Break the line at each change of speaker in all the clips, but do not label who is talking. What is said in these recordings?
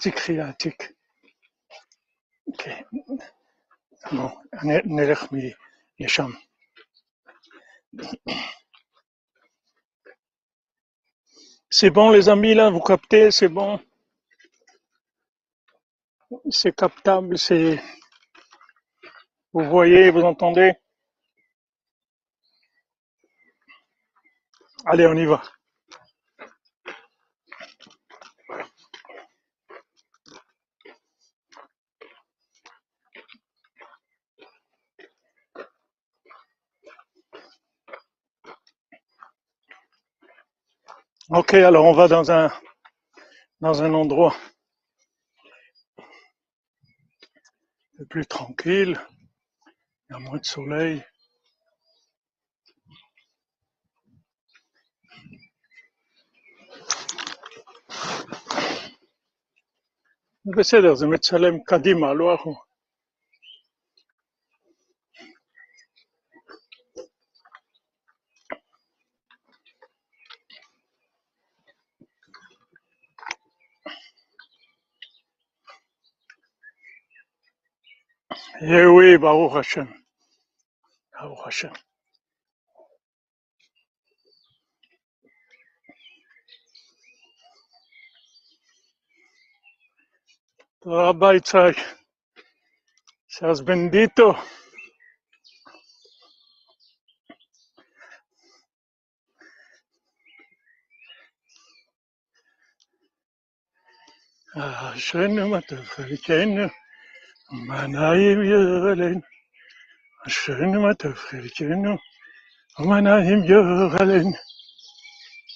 רק תיקחי העתיק. כן. bon, נלך משם. C'est bon les amis là, vous captez, c'est bon. C'est captable, c'est... Vous voyez, vous entendez Allez, on y va. Ok, alors on va dans un dans un endroit plus tranquille, il y a moins de soleil. בסדר, זה מצלם קדימה, לא אחורה. Eh oui, Baruch Hashem. Baruch Hashem. תודה רבה, יצחק. seas bendito. אשרינו מה טוב חלקנו, Manayim Yeralein, Asherinu Matov Chilkenu, Manayim Yeralein,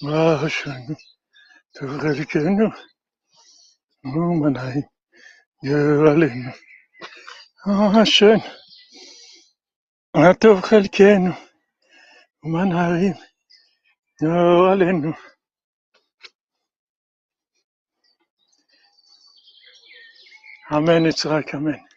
Asherinu Matov Chilkenu, Manayim Yeralein, Asherinu Matov Chilkenu, Manayim Yeralein, אמן יצחק, אמן.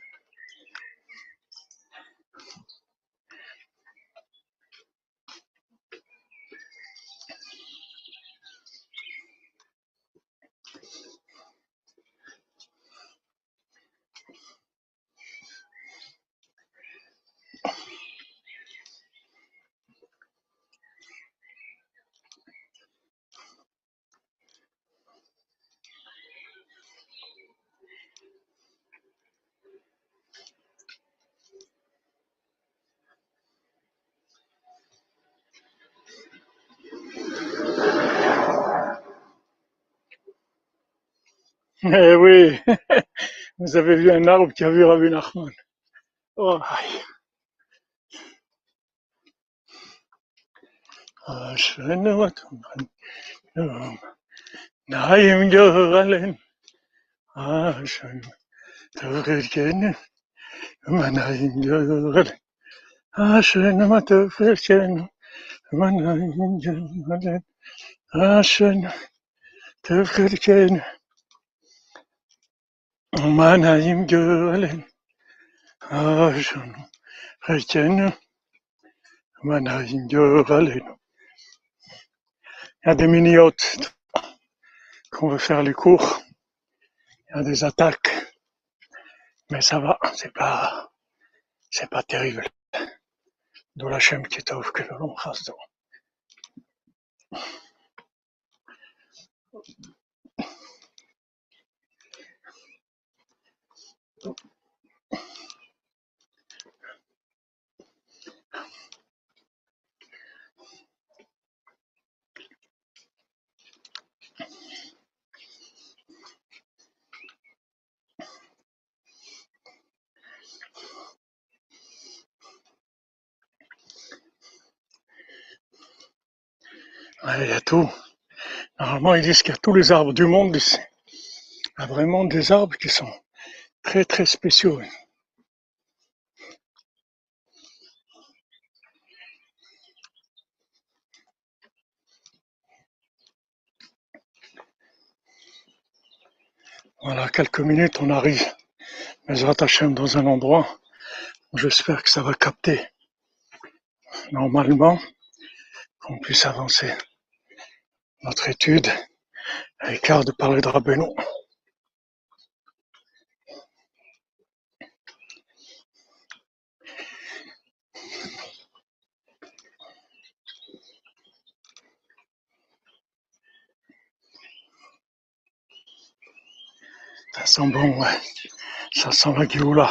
Eh oui, vous avez vu un arbre qui a vu Rabbi Nachman. Oh. Ah, ah, Naim Joralen, Ashen, ah, Tofirken, Manaim Joralen, Ashen, Matofirken, Manaim Joralen, Ashen, Tofirken, Manaim Joralen, Il y a des mini-yachts qu'on veut faire les cours. Il y a des attaques. Mais ça va, c'est pas, pas terrible. D'où la chaîne qui est que le long Ouais, il y a tout. Normalement, ils disent qu'il y a tous les arbres du monde ici. Il vraiment des arbres qui sont très spéciaux. Voilà, quelques minutes, on arrive, Mesrat Hachem, dans un endroit où j'espère que ça va capter normalement, qu'on puisse avancer notre étude, à l'écart de parler de. Ça sent bon, ouais. Ça sent la Géoula.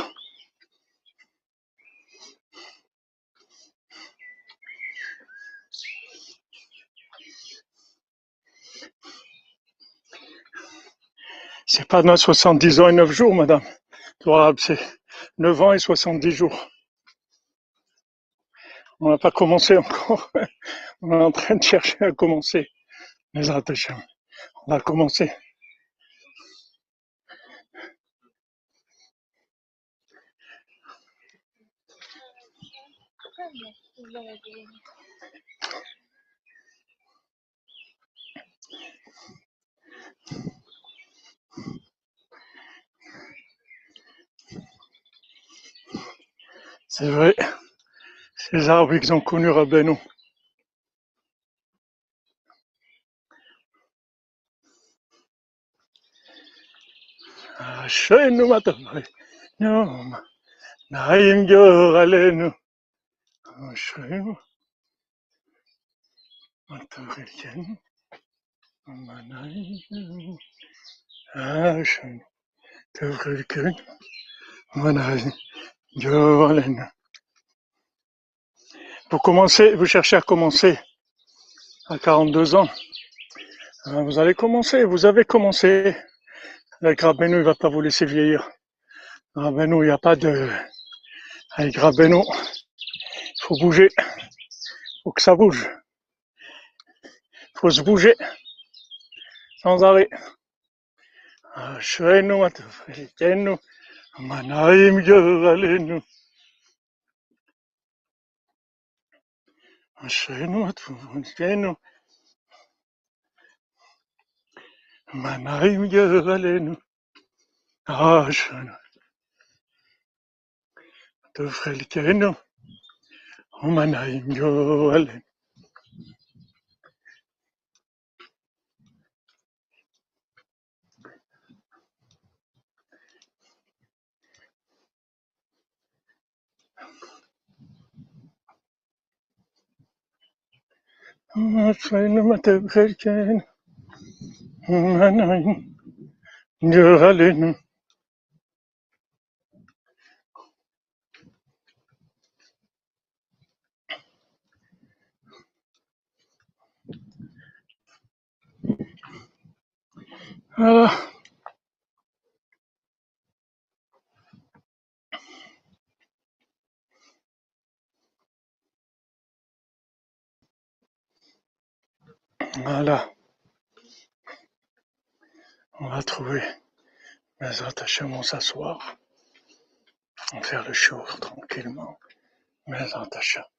C'est pas dans 70 ans et 9 jours, madame. C'est 9 ans et 70 jours. On n'a pas commencé encore. On est en train de chercher à commencer. Les attachants. On va commencer. C'est vrai. Ces arbres qu'ils ont connus Rabbeinu. Ashenu matavre. Yom. Naim Goralenu. Goralenu. Vous commencez, vous cherchez à commencer à 42 ans. Euh, Vous allez commencer, vous avez commencé. Avec Rabbeinu, il va pas vous laisser vieillir. Rabbeinu, il n'y a pas de... Avec faut bouger. Faut que ça bouge. Faut se bouger. Sans arrêt. Ashenu matavrekenu, manaim yoralenu. Ashenu matavrekenu, manaim yoralenu. Ashenu matavrekenu, manaim yoralenu. Ashenu matavrekenu, manaim yoralenu. Voilà. Voilà. On va trouver les attachements s'asseoir. On va faire le show tranquillement. Mes attachements.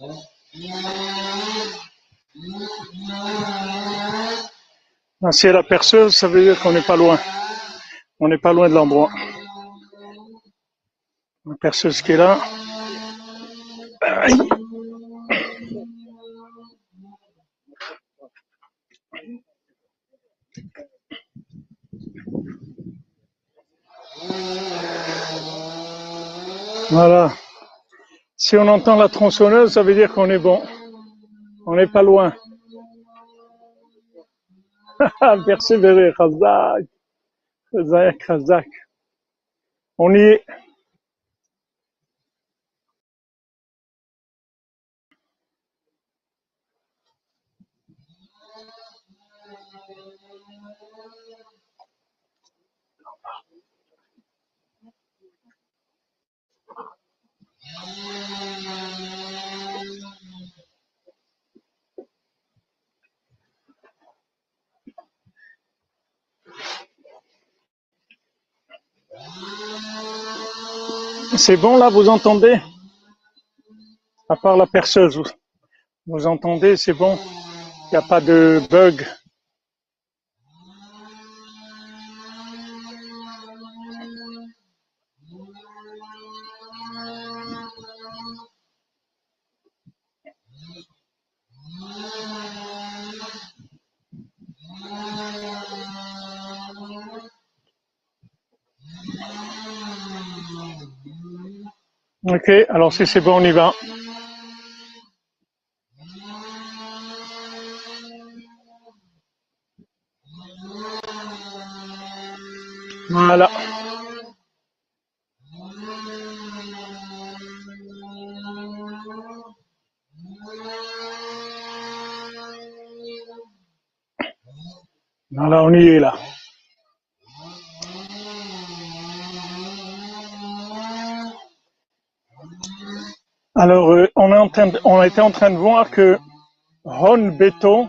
Ah, Si elle a perceuse, ça veut dire qu'on n'est pas loin. On n'est pas loin de l'endroit. La perceuse qui est là. Voilà. Si on entend la tronçonneuse, ça veut dire qu'on est bon. On n'est pas loin. Persévérer, Khazak. Khazak, Khazak. On y est. C'est bon là, vous entendez? À part la perceuse, vous entendez, c'est bon. Il n'y a pas de bug. Ok, alors si c'est bon, on y va. Voilà. Voilà, on y est là. Alors, euh, on, est en on était en train de voir que Ron Beto,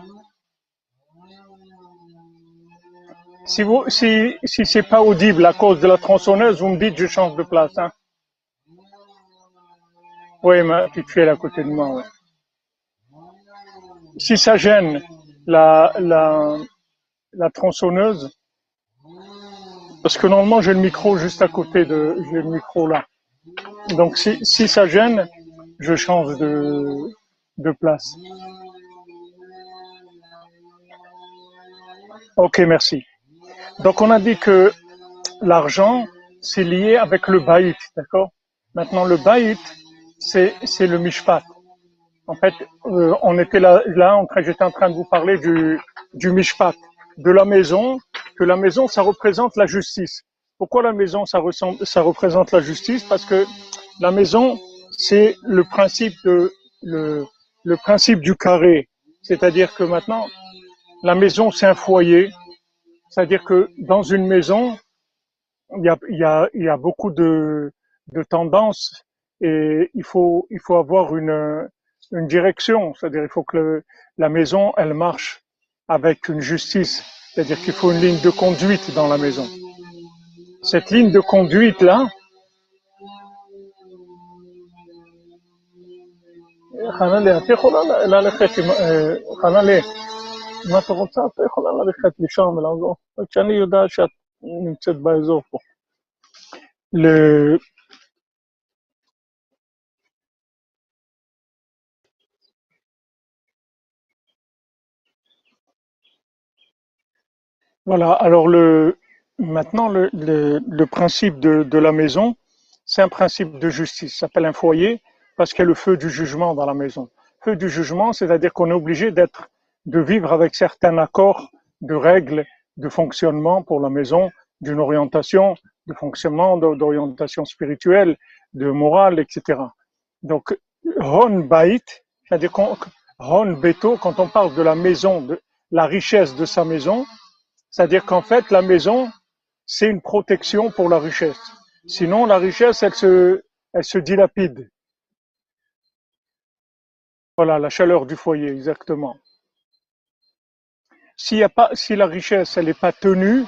si vous, si, si c'est pas audible à cause de la tronçonneuse, vous me dites je change de place, hein. Oui, ma petite est à côté de moi. Si ça gêne la, la, tronçonneuse, parce que normalement j'ai le micro juste à côté de, j'ai le micro là. Donc si ça gêne, je change de, de place. Ok, merci. Donc on a dit que l'argent, c'est lié avec le baït, d'accord? Maintenant, le baït, c'est le mishpat. En fait, euh, on était là, là j'étais en train de vous parler du, du mishpat, de la maison, que la maison, ça représente la justice. Pourquoi la maison, ça, ressemble, ça représente la justice? Parce que la maison, c'est le principe de le, le principe du carré. C'est-à-dire que maintenant, la maison, c'est un foyer. C'est-à-dire que dans une maison, il y a, il y a, il y a beaucoup de, de tendances et il faut, il faut avoir une, une direction. C'est-à-dire il faut que la maison, elle marche avec une justice. C'est-à-dire qu'il faut une ligne de conduite dans la maison. Cette ligne de conduite-là, חנניה, את יכולה ל- ללכת עם... אה, חנניה, אם את רוצה, את יכולה ללכת לשם ולעזור. רק שאני יודע שאת נמצאת באזור פה. Le, Voilà, alors le, maintenant le, le, le principe de, de la maison, c'est un principe de justice, ça s'appelle un foyer parce qu'il y a le feu du jugement dans la maison. Feu du jugement, c'est-à-dire qu'on est obligé d'être, de vivre avec certains accords de règles de fonctionnement pour la maison, d'une orientation, de fonctionnement, d'orientation spirituelle, de morale, etc. Donc, Ron Bait, c'est-à-dire qu'on, Ron Beto, quand on parle de la maison, de la richesse de sa maison, c'est-à-dire qu'en fait, la maison, c'est une protection pour la richesse. Sinon, la richesse, elle se, elle se dilapide. Voilà, la chaleur du foyer, exactement. Si la richesse, elle n'est pas tenue,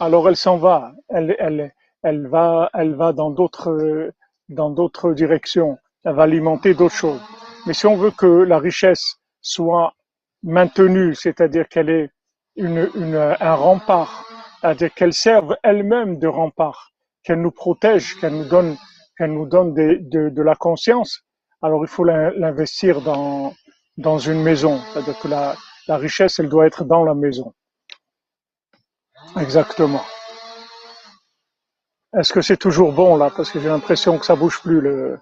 alors elle s'en va. Elle, va, elle va dans d'autres, dans d'autres directions. Elle va alimenter d'autres choses. Mais si on veut que la richesse soit maintenue, c'est-à-dire qu'elle est un rempart, c'est-à-dire qu'elle serve elle-même de rempart, qu'elle nous protège, qu'elle nous donne, qu'elle nous donne de la conscience, alors il faut l'in- l'investir dans, une maison. C'est-à-dire que la, richesse, elle doit être dans la maison. Exactement. Est-ce que c'est toujours bon là? Parce que j'ai l'impression que ça bouge plus le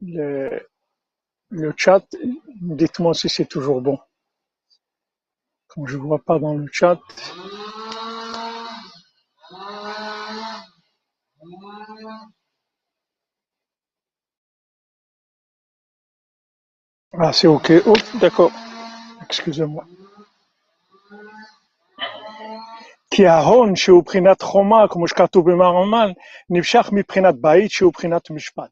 chat. Dites-moi si c'est toujours bon. Quand je vois pas dans le chat. Ah, c'est OK. Oh, d'accord. Excusez-moi. כי ההון שהוא בחינת חומה, כמו שכתוב במרמל, נמשך מבחינת בית שהוא בחינת משפט.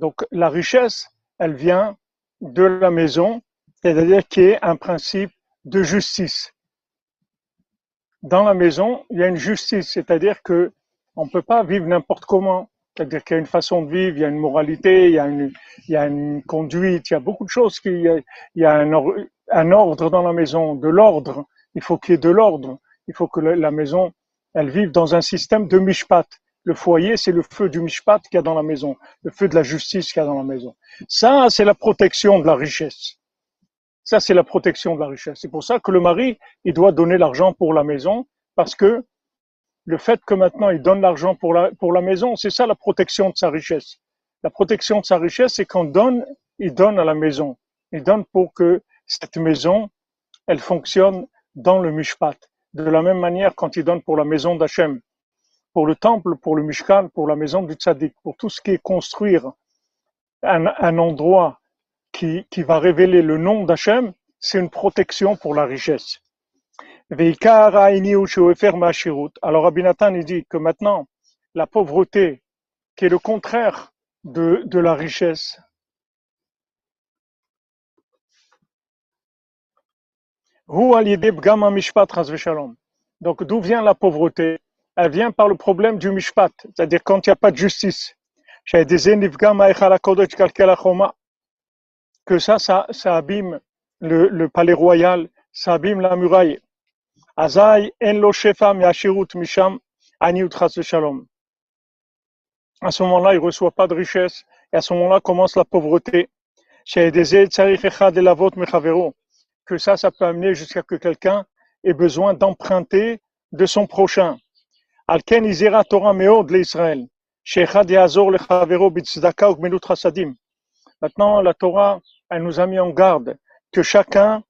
Donc la richesse, elle vient de la maison, c'est-à-dire qui est un principe de justice. Dans la maison, il y a une justice, c'est-à-dire que on peut pas vivre n'importe comment. C'est-à-dire qu'il y a une façon de vivre, il y a une moralité, il y a une, il y a une conduite, il y a beaucoup de choses. Qui, il y a un, ordre dans la maison, de l'ordre. Il faut qu'il y ait de l'ordre. Il faut que la maison, elle vive dans un système de mishpat. Le foyer, c'est le feu du mishpat qu'il y a dans la maison, le feu de la justice qu'il y a dans la maison. Ça, c'est la protection de la richesse. Ça, c'est la protection de la richesse. C'est pour ça que le mari, il doit donner l'argent pour la maison, parce que le fait que maintenant il donne l'argent pour la, pour la maison, c'est ça la protection de sa richesse. La protection de sa richesse, c'est qu'on donne, il donne à la maison. Il donne pour que cette maison, elle fonctionne dans le mishpat. De la même manière, quand il donne pour la maison d'Hachem, pour le temple, pour le mishkan, pour la maison du tzaddik, pour tout ce qui est construire un, un endroit qui, qui va révéler le nom d'Hachem, c'est une protection pour la richesse. Alors Abinatan, il dit que maintenant, la pauvreté, qui est le contraire de, la richesse, donc d'où vient la pauvreté? Elle vient par le problème du mishpat, c'est-à-dire quand il n'y a pas de justice. Que ça, ça, abîme le, le palais royal, ça abîme la muraille. Azai en lo misham shalom. À ce moment-là, il ne reçoit pas de richesse, et à ce moment-là commence la pauvreté. Que ça, ça peut amener jusqu'à que quelqu'un ait besoin d'emprunter de son prochain. Alken izera Torah meod l'Israël. Maintenant, la Torah, elle nous a mis en garde que chacun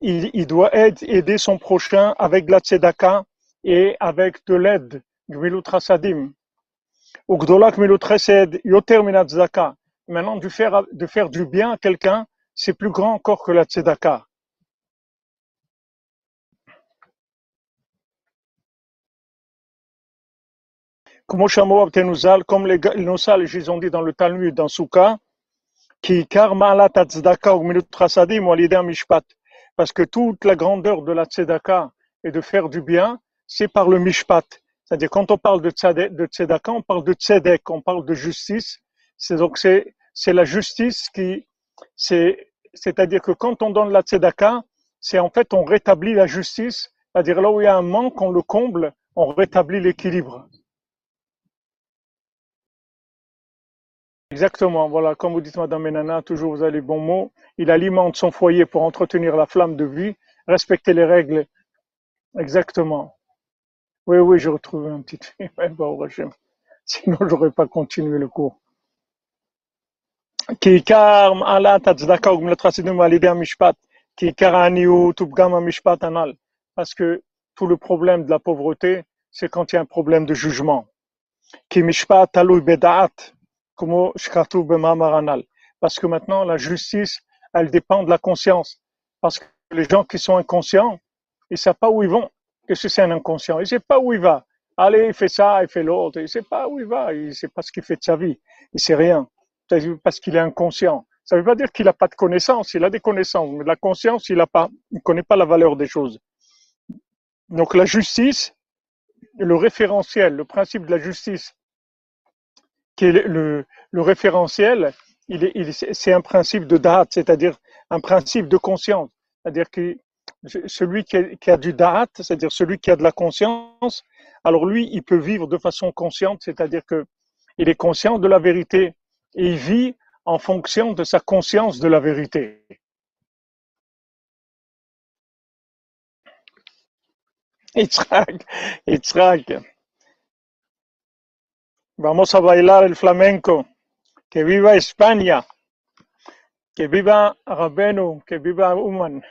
il, doit aider son prochain avec de la tzedaka et avec de l'aide. Maintenant, de faire, de faire du bien à quelqu'un, c'est plus grand encore que la tzedaka. Comme les Nosal, ils ont dit dans le Talmud, dans Souka, qui karma la tzedaka ou milut rasadim ou mishpat parce que toute la grandeur de la tzedaka et de faire du bien, c'est par le mishpat. C'est-à-dire quand on parle de, tzedaka, on parle de tzedek, on parle de justice. C'est donc c'est la justice qui c'est c'est-à-dire que quand on donne la tzedaka, c'est en fait on rétablit la justice, c'est-à-dire là où il y a un manque, on le comble, on rétablit l'équilibre. Exactement, voilà, comme vous dites, Madame Menana, toujours vous avez les bons mots. Il alimente son foyer pour entretenir la flamme de vie, respecter les règles. Exactement. Oui, oui, je retrouve un petit Sinon, j'aurais pas continué le cours. Parce que tout le problème de la pauvreté, c'est quand il y a un problème de jugement. Ki mishpat parce que maintenant, la justice, elle dépend de la conscience. Parce que les gens qui sont inconscients, ils ne savent pas où ils vont. Que c'est un inconscient? Il ne sait pas où il va. Allez, il fait ça, il fait l'autre. Il ne sait pas où il va. Il ne sait pas ce qu'il fait de sa vie. Il ne sait rien. Parce qu'il est inconscient. Ça ne veut pas dire qu'il n'a pas de connaissances. Il a des connaissances. Mais la conscience. Il ne connaît pas la valeur des choses. Donc la justice, le référentiel, le principe de la justice, qui est le, référentiel, il est, il, c'est un principe de date, c'est-à-dire un principe de conscience. C'est-à-dire que celui qui a, du date, c'est-à-dire celui qui a de la conscience, alors lui, il peut vivre de façon consciente, c'est-à-dire que il est conscient de la vérité et il vit en fonction de sa conscience de la vérité. Vamos a bailar el flamenco. Que viva España. Que viva Rabenu. Que viva Uman.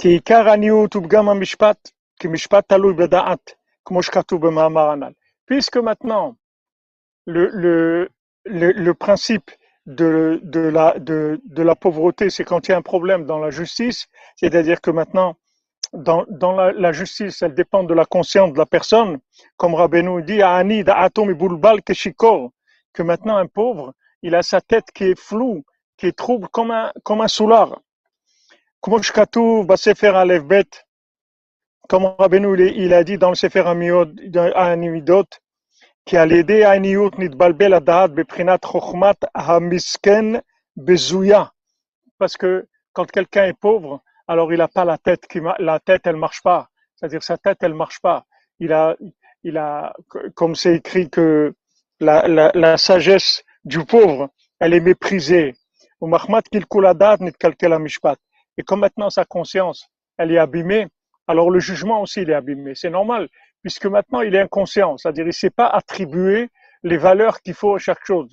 כי עיקר העניות הוא פגם המשפט, כי משפט תלוי בדעת, כמו שכתוב במאמר הנ"ל. Puisque maintenant, le, le, le, le principe de, de, la, de, de la pauvreté, c'est quand il y a un problème dans la justice, c'est-à-dire que maintenant, dans, dans la, la, justice, elle dépend de la conscience de la personne. Comme Rabbeinu dit, que maintenant un pauvre, il a sa tête qui est floue, qui est trouble comme un, comme un soulard. Comme Rabbeinu, il a dit dans le Sefer Amidot, qui a l'aider à nitbalbel adad beprinat chokhmat hamisken bezuya. Parce que quand quelqu'un est pauvre, alors il n'a pas la tête qui la tête elle marche pas. C'est-à-dire sa tête elle marche pas. Il a il a comme c'est écrit que la, la, la sagesse du pauvre elle est méprisée. Et comme maintenant sa conscience elle est abîmée, alors le jugement aussi il est abîmé. C'est normal puisque maintenant il est inconscient, c'est-à-dire il ne sait pas attribuer les valeurs qu'il faut à chaque chose.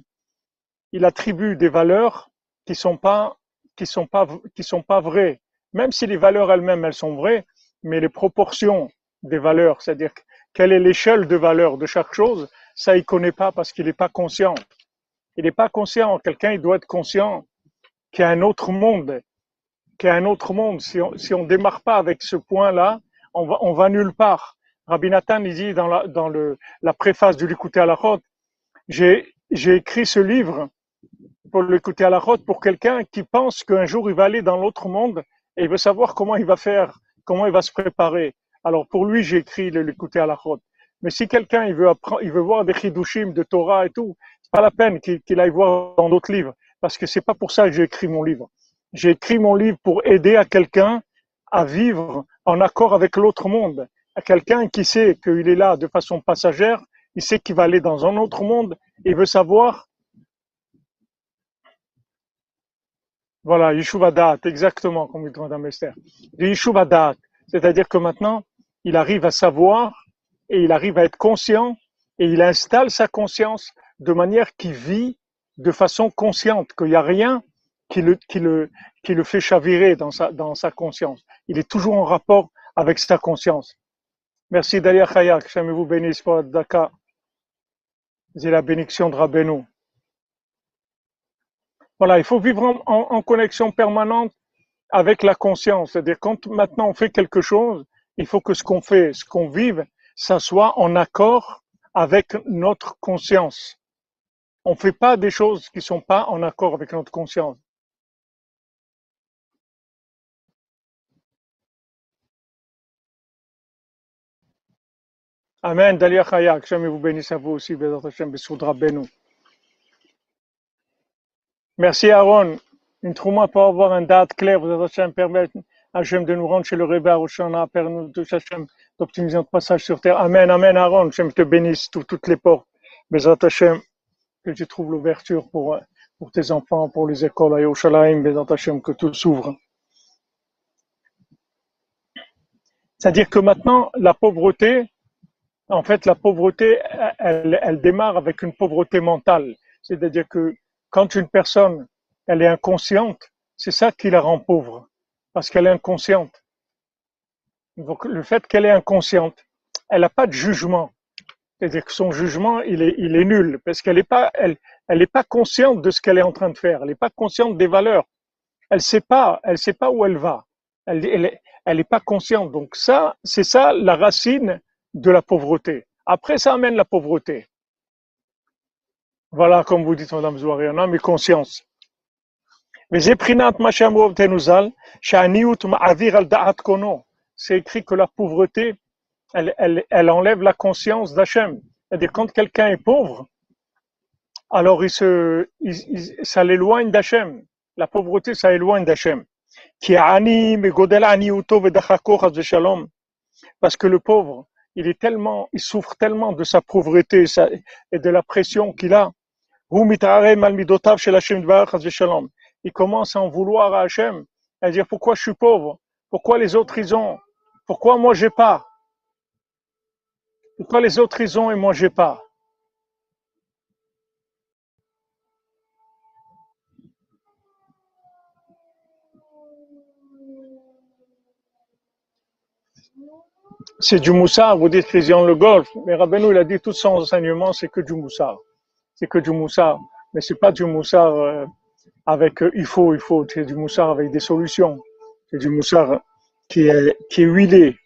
Il attribue des valeurs qui sont pas qui sont pas qui sont pas vraies, même si les valeurs elles-mêmes elles sont vraies, mais les proportions des valeurs, c'est-à-dire quelle est l'échelle de valeur de chaque chose, ça il connaît pas parce qu'il n'est pas conscient. Il n'est pas conscient. Quelqu'un il doit être conscient qu'il y a un autre monde, qu'il y a un autre monde. Si on si on démarre pas avec ce point-là, on va on va nulle part. Rabbi Nathan il dit dans la dans le la préface du l'écouter à la route, j'ai j'ai écrit ce livre pour l'écouter à la route pour quelqu'un qui pense qu'un jour il va aller dans l'autre monde et il veut savoir comment il va faire, comment il va se préparer. Alors pour lui, j'ai écrit le l'écouter à la route. Mais si quelqu'un il veut apprendre, il veut voir des chidushim de Torah et tout, c'est pas la peine qu'il aille voir dans d'autres livres parce que c'est pas pour ça que j'ai écrit mon livre. J'ai écrit mon livre pour aider à quelqu'un à vivre en accord avec l'autre monde. À quelqu'un qui sait qu'il est là de façon passagère, il sait qu'il va aller dans un autre monde et veut savoir Voilà, Yeshuva Da'at, exactement comme dit Madame Esther. Le Yeshuva Da'at, c'est-à-dire que maintenant, il arrive à savoir et il arrive à être conscient et il installe sa conscience de manière qu'il vit de façon consciente, qu'il n'y a rien qui le, qui le, qui le fait chavirer dans sa, dans sa conscience. Il est toujours en rapport avec sa conscience. Merci Dalia Chayak, jamais vous bénisse pour Daka. C'est la bénédiction de Rabbeinu. Voilà, il faut vivre en, connexion permanente avec la conscience. C'est-à-dire, quand maintenant on fait quelque chose, il faut que ce qu'on fait, ce qu'on vive, ça soit en accord avec notre conscience. On ne fait pas des choses qui ne sont pas en accord avec notre conscience. Amen. Dalia Chayak, jamais vous bénisse à vous aussi, Bézat. Merci Aaron. Une trouma pour avoir un date clair, vous Hashem, permettre Hashem de nous rendre chez le Rebbe Roshana, Père nous de Hashem, d'optimiser notre passage sur terre. Amen, Amen Aaron, Hashem te bénisse tout- toutes les portes. Bézat Hashem, que tu trouves l'ouverture pour, euh, pour tes enfants, pour les écoles à Yerushalayim, Bézat Hashem, que tout s'ouvre. C'est-à-dire que maintenant, la pauvreté, en fait, la pauvreté, elle, elle démarre avec une pauvreté mentale. C'est-à-dire que quand une personne, elle est inconsciente, c'est ça qui la rend pauvre, parce qu'elle est inconsciente. Donc, le fait qu'elle est inconsciente, elle n'a pas de jugement. C'est-à-dire que son jugement, il est, nul, parce qu'elle n'est pas, consciente de ce qu'elle est en train de faire. Elle n'est pas consciente des valeurs. Elle sait pas, elle sait pas où elle va. Elle, elle, pas consciente. Donc ça, c'est ça la racine de la pauvreté. Après, ça amène la pauvreté. Voilà, comme vous dites, Madame Zouari, on a mis conscience. C'est écrit que la pauvreté, elle, elle, elle enlève la conscience d'Hachem. C'est-à-dire, quand quelqu'un est pauvre, alors il se, il, il, ça l'éloigne d'Hachem. La pauvreté, ça éloigne d'Hachem. Parce que le pauvre, il est tellement, il souffre tellement de sa pauvreté et de la pression qu'il a, il commence à en vouloir à Hachem, à dire pourquoi je suis pauvre, pourquoi les autres ils ont, pourquoi moi j'ai pas, pourquoi les autres ils ont et moi j'ai pas? C'est du moussard, vous dites ont le golf, mais Rabbeinu il a dit tout son enseignement c'est que du moussard, c'est que du moussard, mais c'est pas du moussard euh, avec euh, il faut, il faut, c'est du moussard avec des solutions, c'est du moussard qui est, qui est huilé.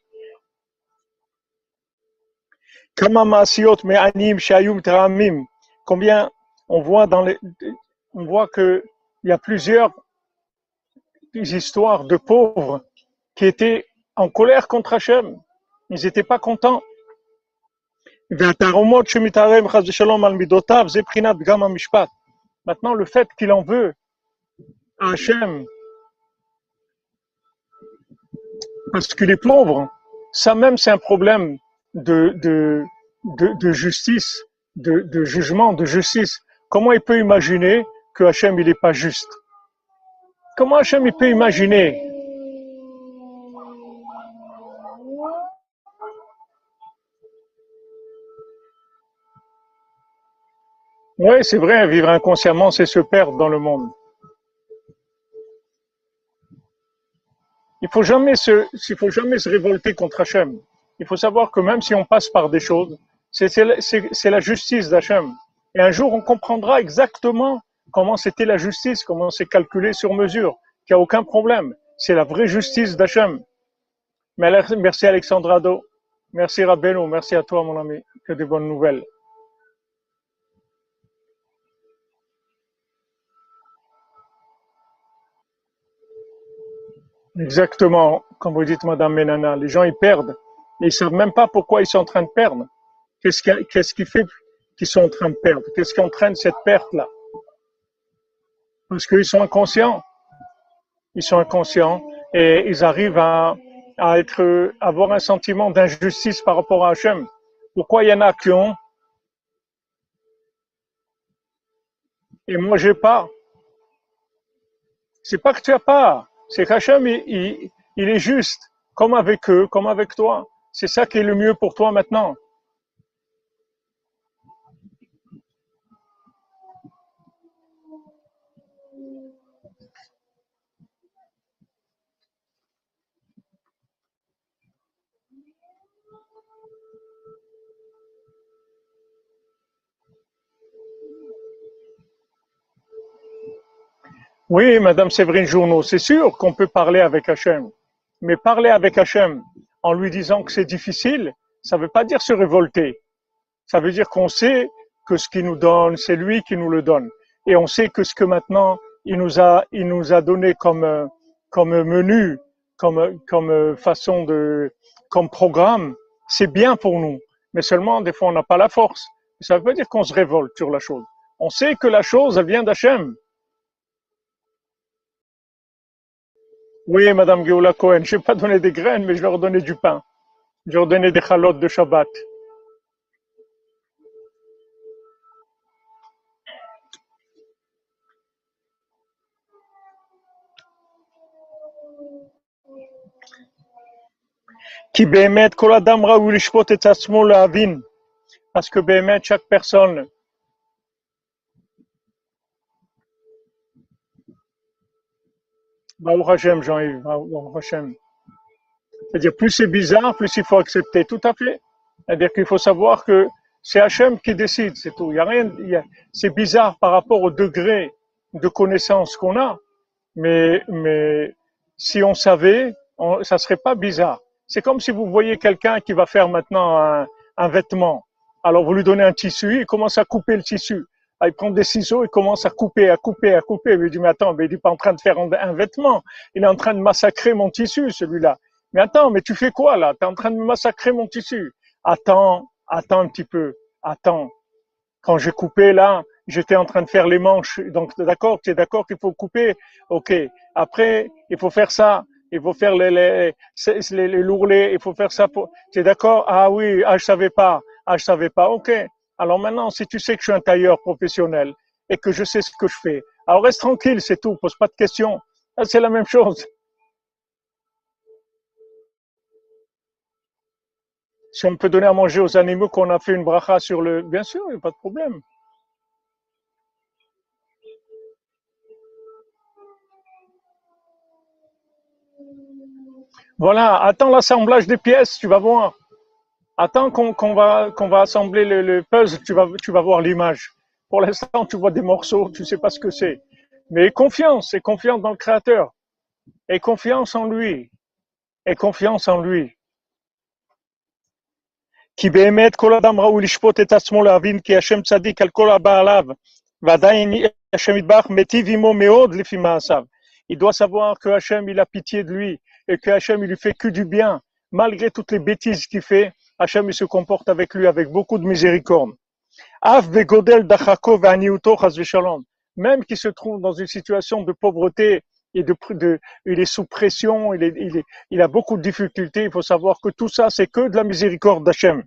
Combien on voit dans les, on voit que il y a plusieurs histoires de pauvres qui étaient en colère contre Hachem. Ils n'étaient pas contents. והתערומות שמתערם חס ושלום על מידותיו, זה בחינת פגם המשפט. Maintenant, le fait qu'il en veut à Hachem parce qu'il est pauvre, ça même c'est un problème de, de, de, de justice, de, de jugement, de justice. Comment il peut imaginer que Hachem il n'est pas juste Comment Hachem il peut imaginer Oui, c'est vrai, vivre inconsciemment, c'est se perdre dans le monde. Il faut jamais se, il faut jamais se révolter contre Hachem. Il faut savoir que même si on passe par des choses, c'est la justice d'Hachem. Et un jour, on comprendra exactement comment c'était la justice, comment c'est calculé sur mesure, qu'il n'y a aucun problème. C'est la vraie justice d'Hachem. Merci Alexandrado. Merci Rabbeinu. Merci à toi, mon ami. Que de bonnes nouvelles. Exactement, comme vous dites, Madame Menana, les gens ils perdent, ils savent même pas pourquoi ils sont en train de perdre. Qu'est-ce qui, qu'est-ce qui fait qu'ils sont en train de perdre? Qu'est-ce qui entraîne cette perte-là? Parce qu'ils sont inconscients. Ils sont inconscients et ils arrivent à, à être, à avoir un sentiment d'injustice par rapport à Hachem. Pourquoi il y en a qui ont? Et moi j'ai pas C'est pas que tu as pas, c'est qu'Hachem il, il, il est juste, comme avec eux, comme avec toi. C'est ça qui est le mieux pour toi maintenant. Oui, Madame Séverine Journeau, c'est sûr qu'on peut parler avec Hachem. Mais parler avec Hachem en lui disant que c'est difficile, ça ne veut pas dire se révolter. Ça veut dire qu'on sait que ce qu'il nous donne, c'est lui qui nous le donne. Et on sait que ce que maintenant il nous a, il nous a donné comme, comme menu, comme, comme façon de, comme programme, c'est bien pour nous. Mais seulement, des fois, on n'a pas la force. Ça veut pas dire qu'on se révolte sur la chose. On sait que la chose, vient d'Hachem. Oui, Madame Geoula Cohen, je n'ai pas donné des graines, mais je leur donnais du pain. Je leur donnais des chalotes de Shabbat. Qui bémet kol adam raoui lishpot et atzmo lehavin. Parce que bémet, chaque personne, Baruch Hashem, Jean-Yves, Baruch Hashem. C'est-à-dire, plus c'est bizarre, plus il faut accepter. Tout à fait. C'est-à-dire qu'il faut savoir que c'est Hachem qui décide, c'est tout. Il y a rien, c'est bizarre par rapport au degré de connaissance qu'on a, mais, mais si on savait, on, ça serait pas bizarre. C'est comme si vous voyez quelqu'un qui va faire maintenant un, un vêtement. Alors vous lui donnez un tissu, il commence à couper le tissu. Ah, il prend des ciseaux, il commence à couper, à couper, à couper. Il lui dit, mais attends, mais il n'est pas en train de faire un, vêtement. Il est en train de massacrer mon tissu, celui-là. Mais attends, mais tu fais quoi là? Tu es en train de massacrer mon tissu. Attends, attends un petit peu. Attends. Quand j'ai coupé là, j'étais en train de faire les manches. Donc d'accord, tu es d'accord qu'il faut couper? Ok. Après, il faut faire ça. Il faut faire les, les, les. Il faut faire ça. Pour... Tu es d'accord? Ah oui, ah je savais pas. Ah je savais pas. Ok. Alors maintenant, si tu sais que je suis un tailleur professionnel et que je sais ce que je fais, alors reste tranquille, c'est tout. Pose pas de questions. Ah, C'est la même chose. Si on peut donner à manger aux animaux qu'on a fait une bracha sur le, bien sûr, il n'y a pas de problème. Voilà, attends l'assemblage des pièces, tu vas voir. Attends qu'on qu'on va qu'on va assembler le, le puzzle, tu vas tu vas voir l'image. Pour l'instant, tu vois des morceaux, tu sais pas ce que c'est. Mais aie confiance, et confiance dans le Créateur, et confiance en lui, et confiance en lui. כי באמת כל אדם ראוי לשפוט את עצמו להבין כי השם צדיק על כל הבא עליו, ועדיין השם יתברך מיטיב עמו מאוד לפי מעשיו. Il doit savoir que Hachem, il a pitié de lui, et que Hachem, il lui fait que du bien, malgré toutes les bêtises qu'il fait, Hachem il se comporte avec lui avec beaucoup de miséricorde. Af begodel. Même qui se trouve dans une situation de pauvreté et de, de il est sous pression, il, est, il, est, il a beaucoup de difficultés. Il faut savoir que tout ça, c'est que de la miséricorde d'Hachem.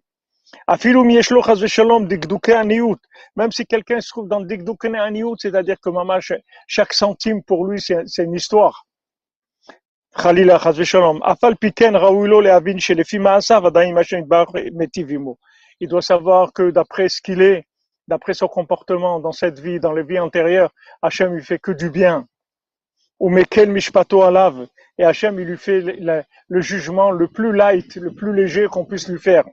Même si quelqu'un se trouve dans digduke aniut, c'est-à-dire que maman, chaque centime pour lui, c'est une histoire. Khalila chas v'shalom. Afal piken raouilo le'avin shelefi ma'asav adaim Hashem yitbarach metiv imo. Il doit savoir que d'après ce qu'il est, d'après son comportement dans cette vie, dans les vies antérieures, Hachem lui fait que du bien. Ou mekel mishpato alav. Et Hachem, il lui fait le, jugement le plus light, le plus léger qu'on puisse lui faire.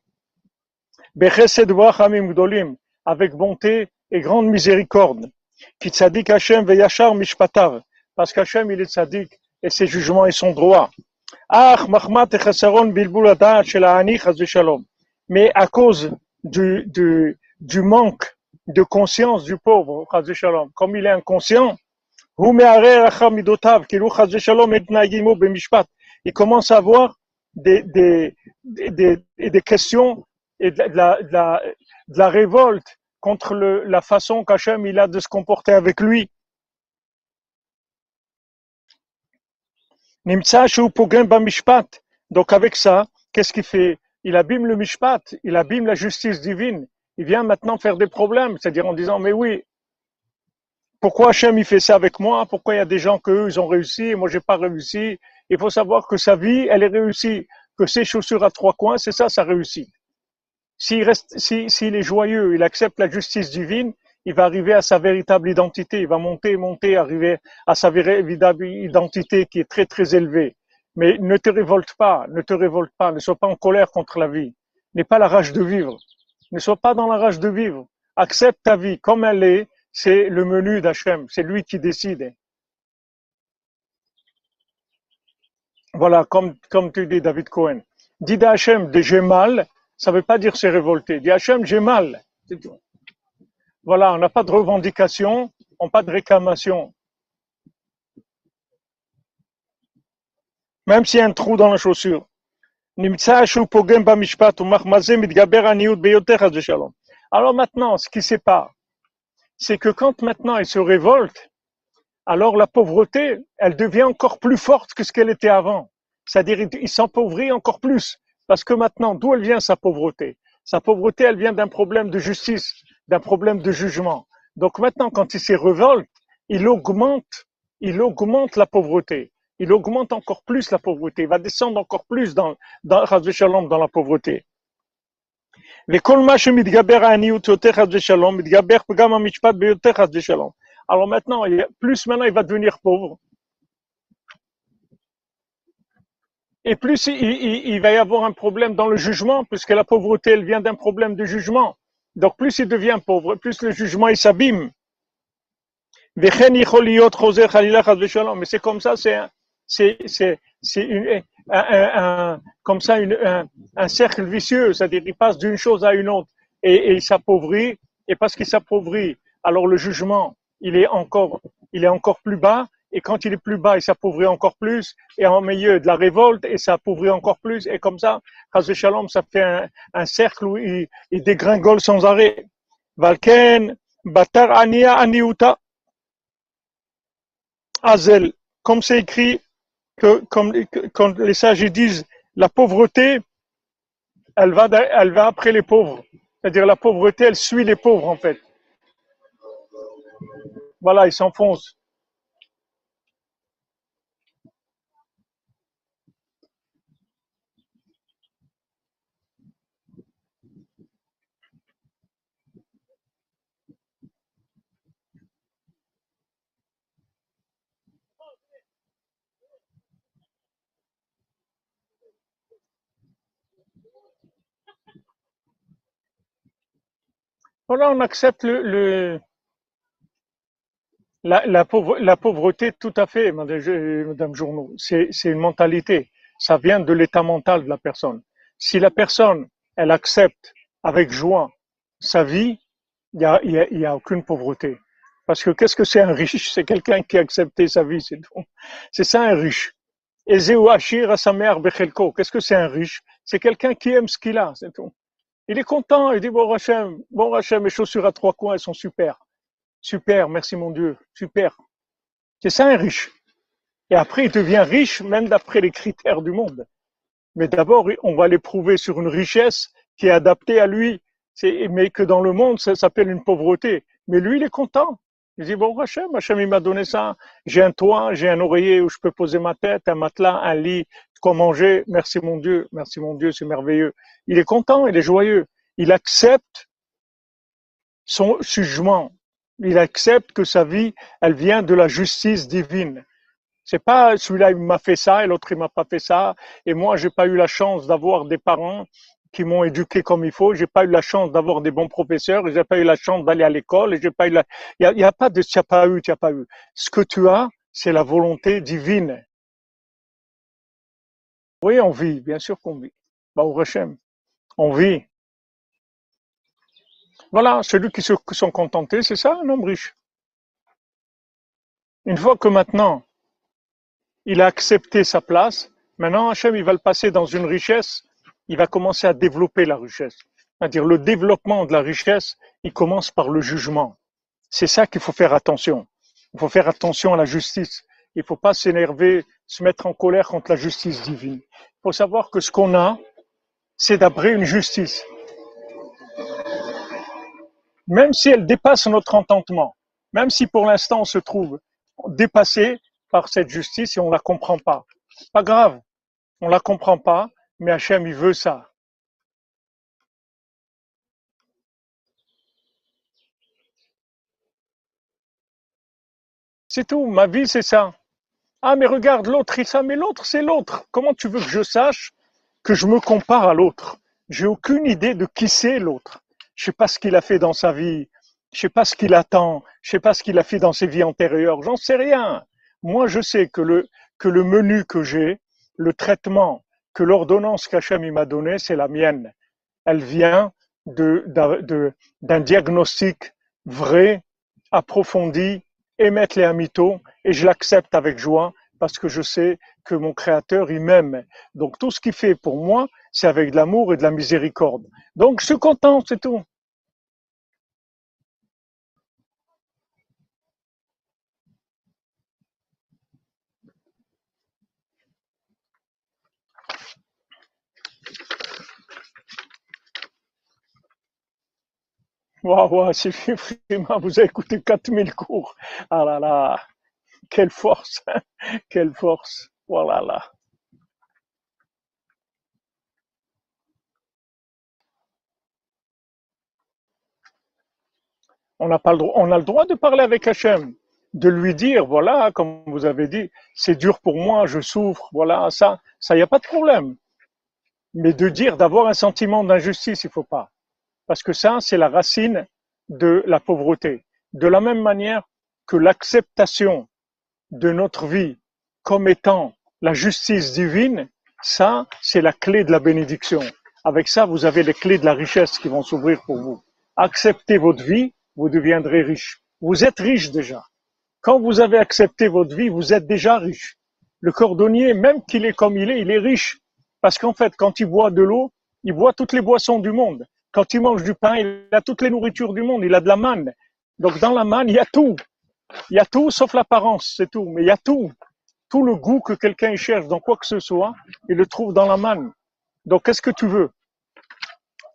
Avec bonté et grande miséricorde. Ki tzadik Hachem mishpatav. Parce qu'Hachem, il est tzadik et ses jugements, et chas v'shalom. Mais à cause du, du, du manque de conscience du pauvre, comme il est inconscient. Il commence à avoir des, des, des, des questions et de la, de la, de la révolte contre le, la façon qu'Hachem il a de se comporter avec lui. Donc avec ça, qu'est-ce qu'il fait Il abîme le mishpat, il abîme la justice divine. Il vient maintenant faire des problèmes, c'est-à-dire en disant mais oui, pourquoi Hachem il fait ça avec moi? Pourquoi il y a des gens que eux, ils ont réussi et moi j'ai pas réussi? Il faut savoir que sa vie, elle est réussie, que ses chaussures à trois coins, c'est ça sa réussite. S'il reste, si- s'il est joyeux, il accepte la justice divine, il va arriver à sa véritable identité. Il va monter, monter, arriver à sa véritable identité qui est très, très élevée. Mais ne te révolte pas, ne te révolte pas, ne sois pas en colère contre la vie. N'aie pas la rage de vivre. Ne sois pas dans la rage de vivre. Accepte ta vie comme elle est. C'est le menu d'Hachem. C'est lui qui décide. Voilà, comme, comme tu dis, David Cohen. Dis à Hachem de j'ai mal, ça veut pas dire c'est révolté. Dis Hachem, j'ai mal. Voilà, on n'a pas de revendication, on n'a pas de réclamation. même s'il y a un trou dans la chaussure. Alors maintenant, ce qui sépare, c'est que quand maintenant il se révolte, alors la pauvreté, elle devient encore plus forte que ce qu'elle était avant. C'est-à-dire, il s'appauvrit encore plus. Parce que maintenant, d'où elle vient sa pauvreté? Sa pauvreté, elle vient d'un problème de justice d'un problème de jugement. Donc maintenant, quand il se révolte, il augmente, il augmente la pauvreté. Il augmente encore plus la pauvreté. Il va descendre encore plus dans, dans la pauvreté. Alors maintenant, plus maintenant il va devenir pauvre. Et plus il, il va y avoir un problème dans le jugement, puisque la pauvreté, elle vient d'un problème de jugement. Donc plus il devient pauvre, plus le jugement il s'abîme. Mais c'est comme ça, c'est un, comme ça un, cercle vicieux, c'est-à-dire il passe d'une chose à une autre et, et il s'appauvrit. Et parce qu'il s'appauvrit, alors le jugement il est encore il est encore plus bas et quand il est plus bas, il s'appauvrit encore plus, et en milieu de la révolte, et s'appauvrit encore plus, et comme ça, Chas Shalom, ça fait un, cercle où il, dégringole sans arrêt. Valken, Batar Ania Aniuta, Azel, comme c'est écrit, que, comme, quand les sages disent, la pauvreté, elle va, elle va après les pauvres. C'est-à-dire la pauvreté, elle suit les pauvres en fait. Voilà, ils s'enfoncent. Voilà, on accepte la, la, pauvre- la pauvreté tout à fait, madame, Journeau. C'est, une mentalité. Ça vient de l'état mental de la personne. Si la personne, elle accepte avec joie sa vie, il y a, a, aucune pauvreté. Parce que qu'est-ce que c'est un riche? C'est quelqu'un qui a accepté sa vie, c'est tout. C'est ça un riche. Qu'est-ce que c'est un riche? C'est quelqu'un qui aime ce qu'il a, c'est tout. Il est content, il dit Bon Hachem, bon Hachem, mes chaussures à trois coins, elles sont super. Super, merci mon Dieu, super. C'est ça un riche. Et après, il devient riche, même d'après les critères du monde. Mais d'abord, on va l'éprouver sur une richesse qui est adaptée à lui. Mais que dans le monde, ça s'appelle une pauvreté. Mais lui, il est content. Il dit, bon, Hachem, Hachem, il m'a donné ça. J'ai un toit, j'ai un oreiller où je peux poser ma tête, un matelas, un lit, quoi manger. Merci mon Dieu, merci mon Dieu, c'est merveilleux. Il est content, il est joyeux. Il accepte son jugement. Il accepte que sa vie, elle vient de la justice divine. C'est pas celui-là il m'a fait ça et l'autre il m'a pas fait ça et moi j'ai pas eu la chance d'avoir des parents qui m'ont éduqué comme il faut, j'ai pas eu la chance d'avoir des bons professeurs, j'ai pas eu la chance d'aller à l'école, j'ai pas eu la il y a, pas de tu as pas eu, tu as pas eu. Ce que tu as, c'est la volonté divine. Oui, on vit, bien sûr qu'on vit. Bah, au on vit. Voilà, celui qui se sont contentés, c'est ça un homme riche. Une fois que maintenant il a accepté sa place. Maintenant, Hachem, il va le passer dans une richesse. Il va commencer à développer la richesse. C'est-à-dire, le développement de la richesse, il commence par le jugement. C'est ça qu'il faut faire attention. Il faut faire attention à la justice. Il ne faut pas s'énerver, se mettre en colère contre la justice divine. Il faut savoir que ce qu'on a, c'est d'après une justice. Même si elle dépasse notre entendement, même si pour l'instant on se trouve dépassé, par cette justice et on la comprend pas. Pas grave, on la comprend pas, mais Hachem, il veut ça. C'est tout, ma vie c'est ça. Ah mais regarde, l'autre il ça, mais l'autre c'est l'autre. Comment tu veux que je sache que je me compare à l'autre? J'ai aucune idée de qui c'est l'autre. Je sais pas ce qu'il a fait dans sa vie, je sais pas ce qu'il attend, je sais pas ce qu'il a fait dans ses vies antérieures, j'en sais rien. Moi, je sais que le, que le menu que j'ai, le traitement, que l'ordonnance qu'Hachem m'a donnée, c'est la mienne. Elle vient de, d'un diagnostic vrai, approfondi, émettre les amitos, et je l'accepte avec joie parce que je sais que mon Créateur, il m'aime. Donc tout ce qu'il fait pour moi, c'est avec de l'amour et de la miséricorde. Donc je suis content, c'est tout. Waouh, c'est vraiment, vous avez écouté 4000 cours. Ah là là, quelle force, quelle force. Voilà oh là. On n'a pas le droit, on a le droit de parler avec Hachem, de lui dire, voilà, comme vous avez dit, c'est dur pour moi, je souffre, voilà, ça, ça, y a pas de problème. Mais de dire, d'avoir un sentiment d'injustice, il faut pas. Parce que ça, c'est la racine de la pauvreté. De la même manière que l'acceptation de notre vie comme étant la justice divine, ça, c'est la clé de la bénédiction. Avec ça, vous avez les clés de la richesse qui vont s'ouvrir pour vous. Acceptez votre vie, vous deviendrez riche. Vous êtes riche déjà. Quand vous avez accepté votre vie, vous êtes déjà riche. Le cordonnier, même qu'il est comme il est, il est riche. Parce qu'en fait, quand il boit de l'eau, il boit toutes les boissons du monde. Quand il mange du pain, il a toutes les nourritures du monde, il a de la manne. Donc dans la manne, il y a tout. Il y a tout sauf l'apparence, c'est tout. Mais il y a tout. Tout le goût que quelqu'un cherche dans quoi que ce soit, il le trouve dans la manne. Donc qu'est-ce que tu veux?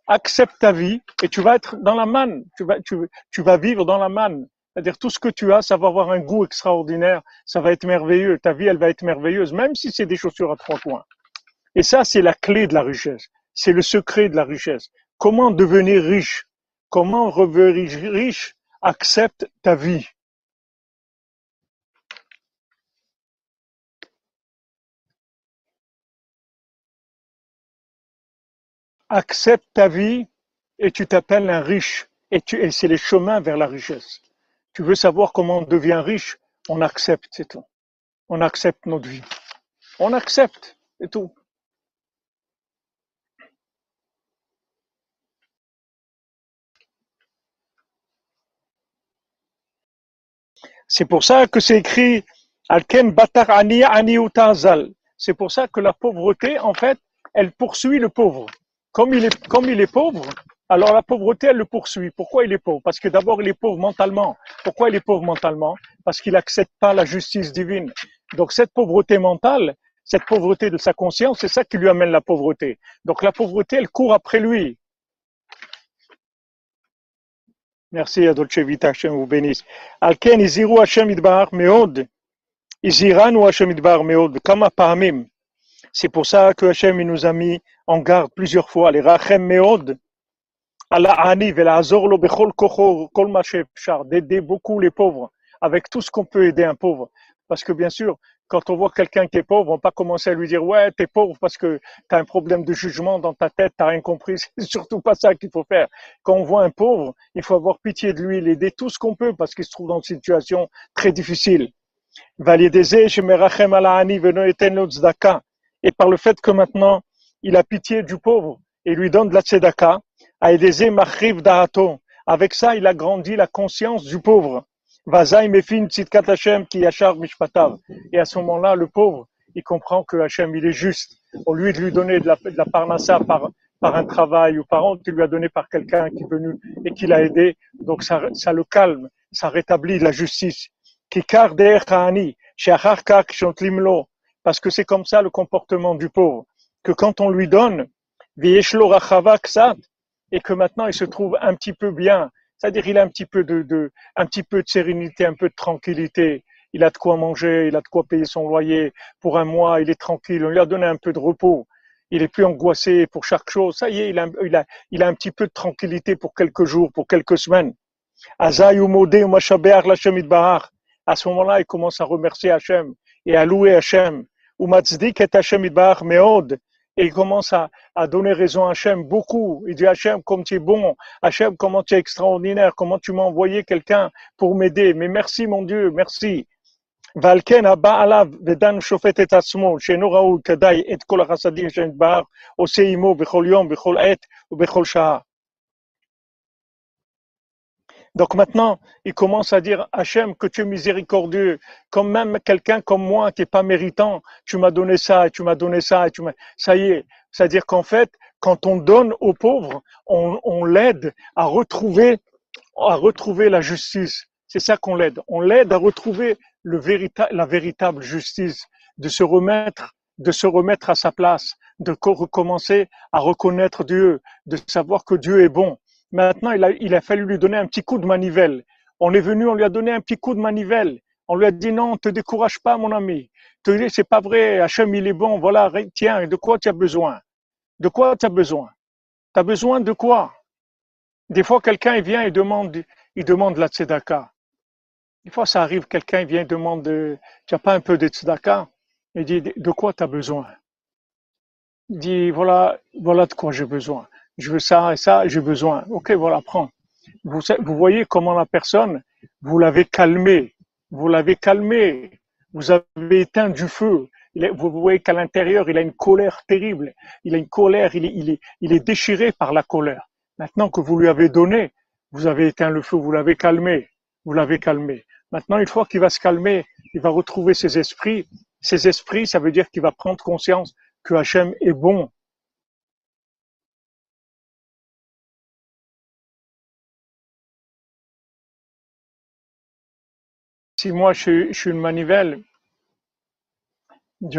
Accepte ta vie et tu vas être dans la manne. Tu vas, tu, tu vas vivre dans la manne. C'est-à-dire tout ce que tu as, ça va avoir un goût extraordinaire, ça va être merveilleux. Ta vie, elle va être merveilleuse, même si c'est des chaussures à trois coins. Et ça, c'est la clé de la richesse. C'est le secret de la richesse. Comment devenir riche? Comment revenir riche? Accepte ta vie? Accepte ta vie et tu t'appelles un riche. Et, et c'est les chemins vers la richesse. Tu veux savoir comment on devient riche? On accepte, c'est tout. On accepte notre vie. On accepte, c'est tout. C'est pour ça que c'est écrit Alken Batar Ani Ani C'est pour ça que la pauvreté, en fait, elle poursuit le pauvre. Comme il est, comme il est pauvre, alors la pauvreté, elle le poursuit. Pourquoi il est pauvre? Parce que d'abord, il est pauvre mentalement. Pourquoi il est pauvre mentalement? Parce qu'il n'accepte pas la justice divine. Donc cette pauvreté mentale, cette pauvreté de sa conscience, c'est ça qui lui amène la pauvreté. Donc la pauvreté, elle court après lui. Merci Adolce Vita, Hashem vous bénisse. Alken iziru Hashem idbar meod. Iziranu Hashem idbar meod. Kama pa'amim. C'est pour ça que Hashem il nous a mis en garde plusieurs fois. Les rachem meod. Allah ani velazor lo bechol kocho kol ma D'aider beaucoup les pauvres avec tout ce qu'on peut aider un pauvre. Parce que bien sûr, quand on voit quelqu'un qui est pauvre, on va pas commencer à lui dire ouais t'es pauvre parce que tu as un problème de jugement dans ta tête, t'as rien compris. C'est surtout pas ça qu'il faut faire. Quand on voit un pauvre, il faut avoir pitié de lui, l'aider tout ce qu'on peut parce qu'il se trouve dans une situation très difficile. Et par le fait que maintenant il a pitié du pauvre et lui donne de la tzedaka, avec ça il a grandi la conscience du pauvre. Et à ce moment-là, le pauvre, il comprend que Hachem, il est juste. Au lieu de lui donner de la, de parnassa par, par un travail ou par honte, il lui a donné par quelqu'un qui est venu et qui l'a aidé. Donc ça, ça le calme, ça rétablit la justice. Parce que c'est comme ça le comportement du pauvre. Que quand on lui donne, et que maintenant il se trouve un petit peu bien, c'est-à-dire, il a un petit peu de, de, un petit peu de sérénité, un peu de tranquillité. Il a de quoi manger, il a de quoi payer son loyer pour un mois. Il est tranquille. On lui a donné un peu de repos. Il est plus angoissé pour chaque chose. Ça y est, il a, il a, il a un petit peu de tranquillité pour quelques jours, pour quelques semaines. À ce moment-là, il commence à remercier Hachem et à louer Hachem. et Hachem meod et il commence à, à, donner raison à Hachem beaucoup. Il dit Hachem, comme tu es bon, Hachem, comment tu es extraordinaire, comment tu m'as envoyé quelqu'un pour m'aider. Mais merci mon Dieu, merci. ועל הבא עליו ודן שופט את עצמו, שאינו ראוי כדאי את כל החסדים שנדבר, עושה עמו בכל יום, בכל עת ובכל שעה. donc maintenant, il commence à dire, Hachem, que tu es miséricordieux, comme même quelqu'un comme moi qui est pas méritant, tu m'as donné ça, tu m'as donné ça, tu m'as, ça y est. C'est-à-dire qu'en fait, quand on donne aux pauvres, on, on l'aide à retrouver, à retrouver la justice. C'est ça qu'on l'aide. On l'aide à retrouver le la véritable justice, de se remettre, de se remettre à sa place, de recommencer à reconnaître Dieu, de savoir que Dieu est bon, Maintenant, il a, fallu lui donner un petit coup de manivelle. On est venu, on lui a donné un petit coup de manivelle. On lui a dit non, te décourage pas, mon ami. C'est pas vrai, Hachem, il est bon, voilà, tiens, de quoi tu as besoin? De quoi tu as besoin? Tu as besoin de quoi? Des fois, quelqu'un, vient et demande, il demande la tzedaka. Des fois, ça arrive, quelqu'un vient et demande, tu n'as pas un peu de tzedaka? Il dit, de quoi tu as besoin? Il dit, voilà, voilà de quoi j'ai besoin je veux ça et ça, j'ai besoin. Ok, voilà, prends. Vous, voyez comment la personne, vous l'avez calmé, vous l'avez calmé, vous avez éteint du feu. vous voyez qu'à l'intérieur, il a une colère terrible. Il a une colère, il est déchiré par la colère. Maintenant que vous lui avez donné, vous avez éteint le feu, vous l'avez calmé, vous l'avez calmé. Maintenant, une fois qu'il va se calmer, il va retrouver ses esprits. Ses esprits, ça veut dire qu'il va prendre conscience que Hachem est bon, si moi je, suis une manivelle,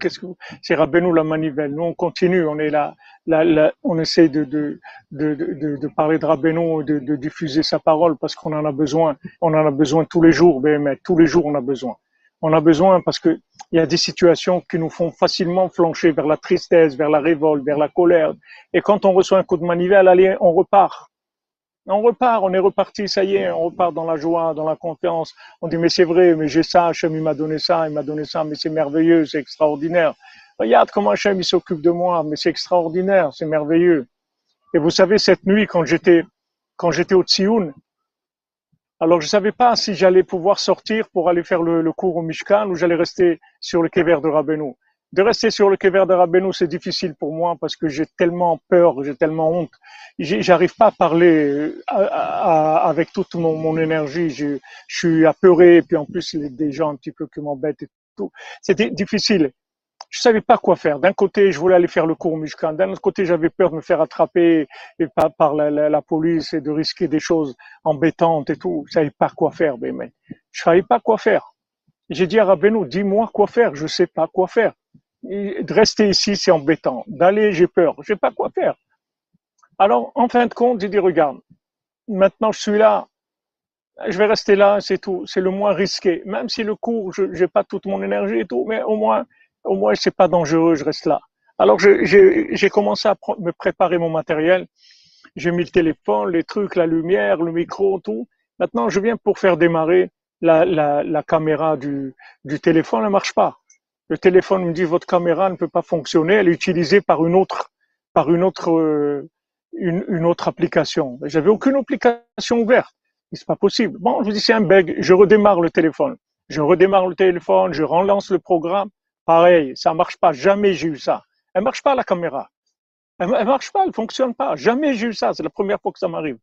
qu'est-ce que c'est Rabbeinu la manivelle. Nous on continue, on est là, là, on essaie de de, de, de, de parler de Rabbeinu, de, de diffuser sa parole parce qu'on en a besoin. On en a besoin tous les jours, mais tous les jours on a besoin. On a besoin parce que il y a des situations qui nous font facilement flancher vers la tristesse, vers la révolte, vers la colère. Et quand on reçoit un coup de manivelle, allez, on repart on repart, on est reparti, ça y est, on repart dans la joie, dans la confiance. On dit, mais c'est vrai, mais j'ai ça, Hachem, il m'a donné ça, il m'a donné ça, mais c'est merveilleux, c'est extraordinaire. Regarde comment Hachem, il s'occupe de moi, mais c'est extraordinaire, c'est merveilleux. Et vous savez, cette nuit, quand j'étais, quand j'étais au Tsioun, alors je savais pas si j'allais pouvoir sortir pour aller faire le, cours au Mishkan ou j'allais rester sur le vert de Rabbeinu de rester sur le vert de Rabbeinu, c'est difficile pour moi parce que j'ai tellement peur, j'ai tellement honte. J'arrive pas à parler avec toute mon, énergie. Je, suis apeuré et puis en plus, il y a des gens un petit peu qui m'embêtent tout. C'était difficile. Je savais pas quoi faire. D'un côté, je voulais aller faire le cours Mishkan. D'un autre côté, j'avais peur de me faire attraper et par, par la, police et de risquer des choses embêtantes et tout. Je savais pas quoi faire, mais je savais pas quoi faire. J'ai dit à Rabbeinu, dis-moi quoi faire. Je sais pas quoi faire. De rester ici, c'est embêtant. D'aller, j'ai peur. Je sais pas quoi faire. Alors, en fin de compte, j'ai dit, regarde, maintenant je suis là, je vais rester là, c'est tout. C'est le moins risqué. Même si le cours, je n'ai pas toute mon énergie et tout, mais au moins, au moins, c'est pas dangereux, je reste là. Alors, j'ai commencé à me préparer mon matériel. J'ai mis le téléphone, les trucs, la lumière, le micro, tout. Maintenant, je viens pour faire démarrer la, la, caméra du, du téléphone, elle marche pas. Le téléphone me dit votre caméra ne peut pas fonctionner, elle est utilisée par une autre, par une autre, euh, une, une autre application. J'avais aucune application ouverte. C'est pas possible. Bon, je vous dis c'est un bug. Je redémarre le téléphone. Je redémarre le téléphone, je relance le programme. Pareil, ça marche pas. Jamais j'ai eu ça. Elle marche pas la caméra. Elle, elle marche pas, elle fonctionne pas. Jamais j'ai eu ça. C'est la première fois que ça m'arrive.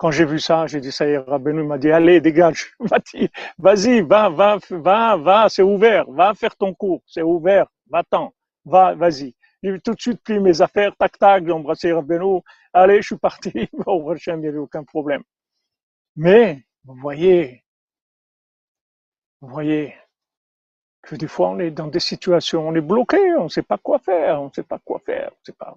Quand j'ai vu ça, j'ai dit ça. Rabbeinu m'a dit allez dégage, vas-y, va, va, va, va, c'est ouvert, va faire ton cours, c'est ouvert, va-t'en, va, vas-y. J'ai tout de suite pris mes affaires, tac tac, j'ai embrassé Rabbeinu, allez, je suis parti. Au il n'y avait aucun problème. Mais, vous voyez, vous voyez que des fois on est dans des situations, on est bloqué, on ne sait pas quoi faire, on ne sait pas quoi faire. C'est pas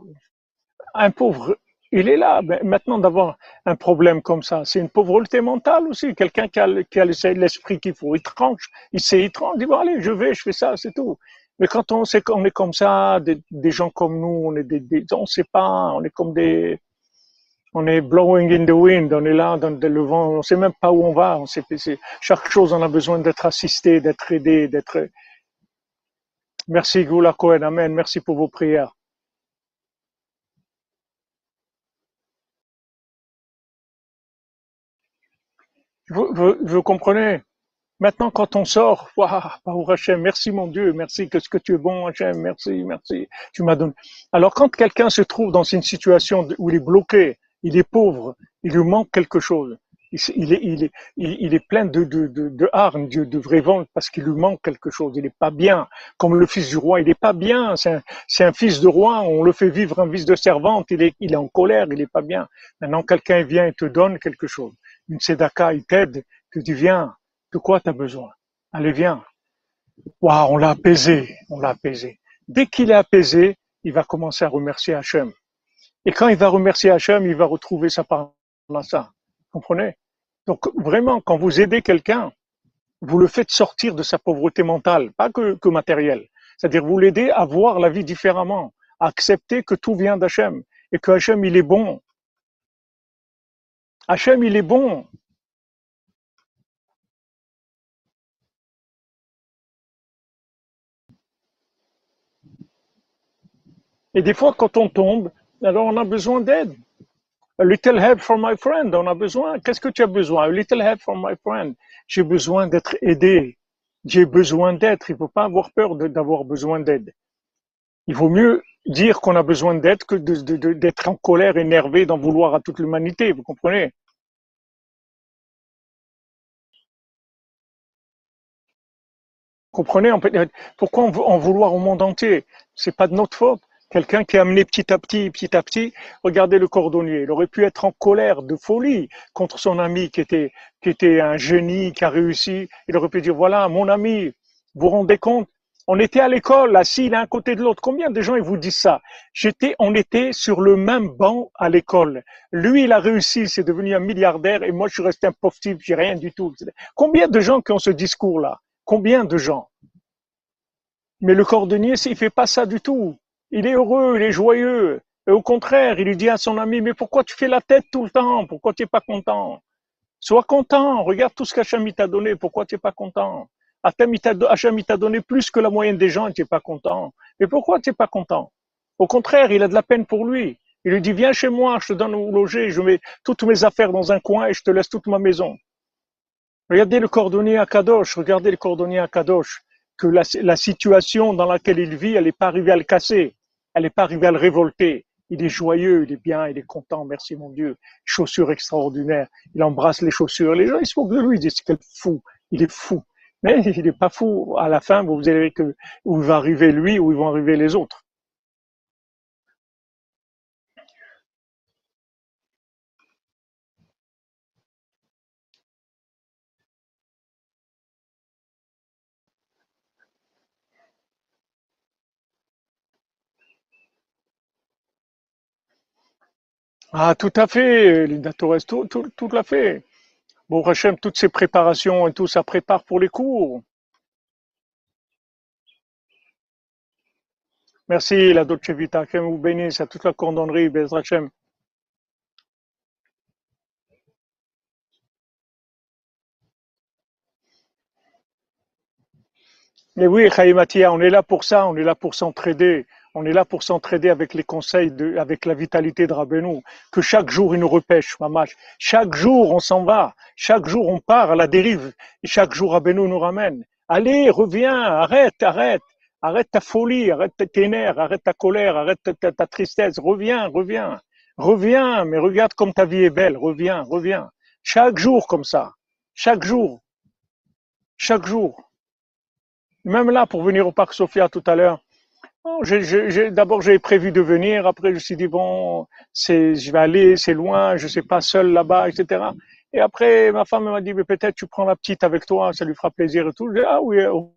un pauvre, il est là. Maintenant d'avoir un problème comme ça, c'est une pauvreté mentale aussi. Quelqu'un qui a, a l'esprit qu'il faut, étrange, il sait étrange, il dit bon allez, je vais, je fais ça, c'est tout. Mais quand on sait qu'on est comme ça, des, des, gens comme nous, on est des, des on sait pas, on est comme des, on est blowing in the wind, on est là dans le vent, on sait même pas où on va. On sait, chaque chose, on a besoin d'être assisté, d'être aidé, d'être. Merci Goula Cohen, Amen. Merci pour vos prières. Vous, vous, vous comprenez Maintenant, quand on sort, waouh, Hachem, merci mon Dieu, merci, que ce que tu es bon, Hachem, merci, merci, tu m'as donné. Alors, quand quelqu'un se trouve dans une situation où il est bloqué, il est pauvre, il lui manque quelque chose. Il est, il est, il est plein de, de, de, de hargne, de, de vente parce qu'il lui manque quelque chose. Il n'est pas bien. Comme le fils du roi, il n'est pas bien. C'est un, un, fils de roi. On le fait vivre un fils de servante. Il est, il est en colère. Il n'est pas bien. Maintenant, quelqu'un vient et te donne quelque chose. Une tzedaka, il t'aide. Tu dis, viens. De quoi tu as besoin? Allez, viens. Waouh, on l'a apaisé. On l'a apaisé. Dès qu'il est apaisé, il va commencer à remercier Hachem. Et quand il va remercier Hachem, il va retrouver sa parnassa. Comprenez? Donc vraiment, quand vous aidez quelqu'un, vous le faites sortir de sa pauvreté mentale, pas que, que matérielle. C'est-à-dire vous l'aidez à voir la vie différemment, à accepter que tout vient d'Hachem et que Hachem il est bon. Hachem il est bon. Et des fois, quand on tombe, alors on a besoin d'aide. A little help from my friend. On a besoin. Qu'est-ce que tu as besoin? A little help from my friend. J'ai besoin d'être aidé. J'ai besoin d'être. Il ne faut pas avoir peur d'avoir besoin d'aide. Il vaut mieux dire qu'on a besoin d'aide que d'être en colère, énervé, d'en vouloir à toute l'humanité. Vous comprenez? Comprenez? Pourquoi en vouloir au monde entier? C'est pas de notre faute. Quelqu'un qui a amené petit à petit, petit à petit, regardez le cordonnier. Il aurait pu être en colère de folie contre son ami qui était, qui était un génie, qui a réussi. Il aurait pu dire, voilà, mon ami, vous vous rendez compte? On était à l'école, assis l'un côté de l'autre. Combien de gens ils vous disent ça? J'étais, on était sur le même banc à l'école. Lui, il a réussi, c'est devenu un milliardaire, et moi, je suis resté un pauvre type, j'ai rien du tout. Combien de gens qui ont ce discours-là? Combien de gens? Mais le cordonnier, il fait pas ça du tout. Il est heureux, il est joyeux. Et au contraire, il lui dit à son ami, mais pourquoi tu fais la tête tout le temps? Pourquoi tu n'es pas content? Sois content, regarde tout ce qu'Hacham t'a donné, pourquoi tu n'es pas content? Hacham t'a donné plus que la moyenne des gens et tu n'es pas content. Mais pourquoi tu n'es pas content? Au contraire, il a de la peine pour lui. Il lui dit, viens chez moi, je te donne où loger, je mets toutes mes affaires dans un coin et je te laisse toute ma maison. Regardez le cordonnier à Kadosh, regardez le cordonnier à Kadosh, que la, la situation dans laquelle il vit, elle n'est pas arrivée à le casser. Elle n'est pas arrivée à le révolter. Il est joyeux, il est bien, il est content, merci mon Dieu. Chaussures extraordinaires. Il embrasse les chaussures. Les gens, ils se moquent de lui, ils disent quel fou. Il est fou. Mais il n'est pas fou. À la fin, vous verrez que où va arriver lui, où ils vont arriver les autres. Ah, tout à fait, Linda Torres, tout, tout, tout à fait. Bon, Hachem, toutes ces préparations et tout, ça prépare pour les cours. Merci, la Dolce Vita, Hachem vous bénisse, à toute la cordonnerie, Bezrat Hachem. Mais oui, Chaïmatia, on est là pour ça, on est là pour s'entraider. On est là pour s'entraider avec les conseils, de, avec la vitalité de Rabbeinu. Que chaque jour, il nous repêche, mamash. Chaque jour, on s'en va. Chaque jour, on part à la dérive. Et chaque jour, Rabbeinu nous ramène. Allez, reviens, arrête, arrête. Arrête ta folie, arrête tes nerfs, arrête ta colère, arrête ta tristesse. Reviens, reviens. Reviens, mais regarde comme ta vie est belle. Reviens, reviens. Chaque jour comme ça. Chaque jour. Chaque jour. Même là, pour venir au parc Sophia tout à l'heure, d'abord j'ai prévu de venir, après je me suis dit bon, je vais aller, c'est loin, je sais pas seul là-bas, etc. Et après ma femme m'a dit mais peut-être tu prends la petite avec toi, ça lui fera plaisir et tout. Je dis, ah oui, ok.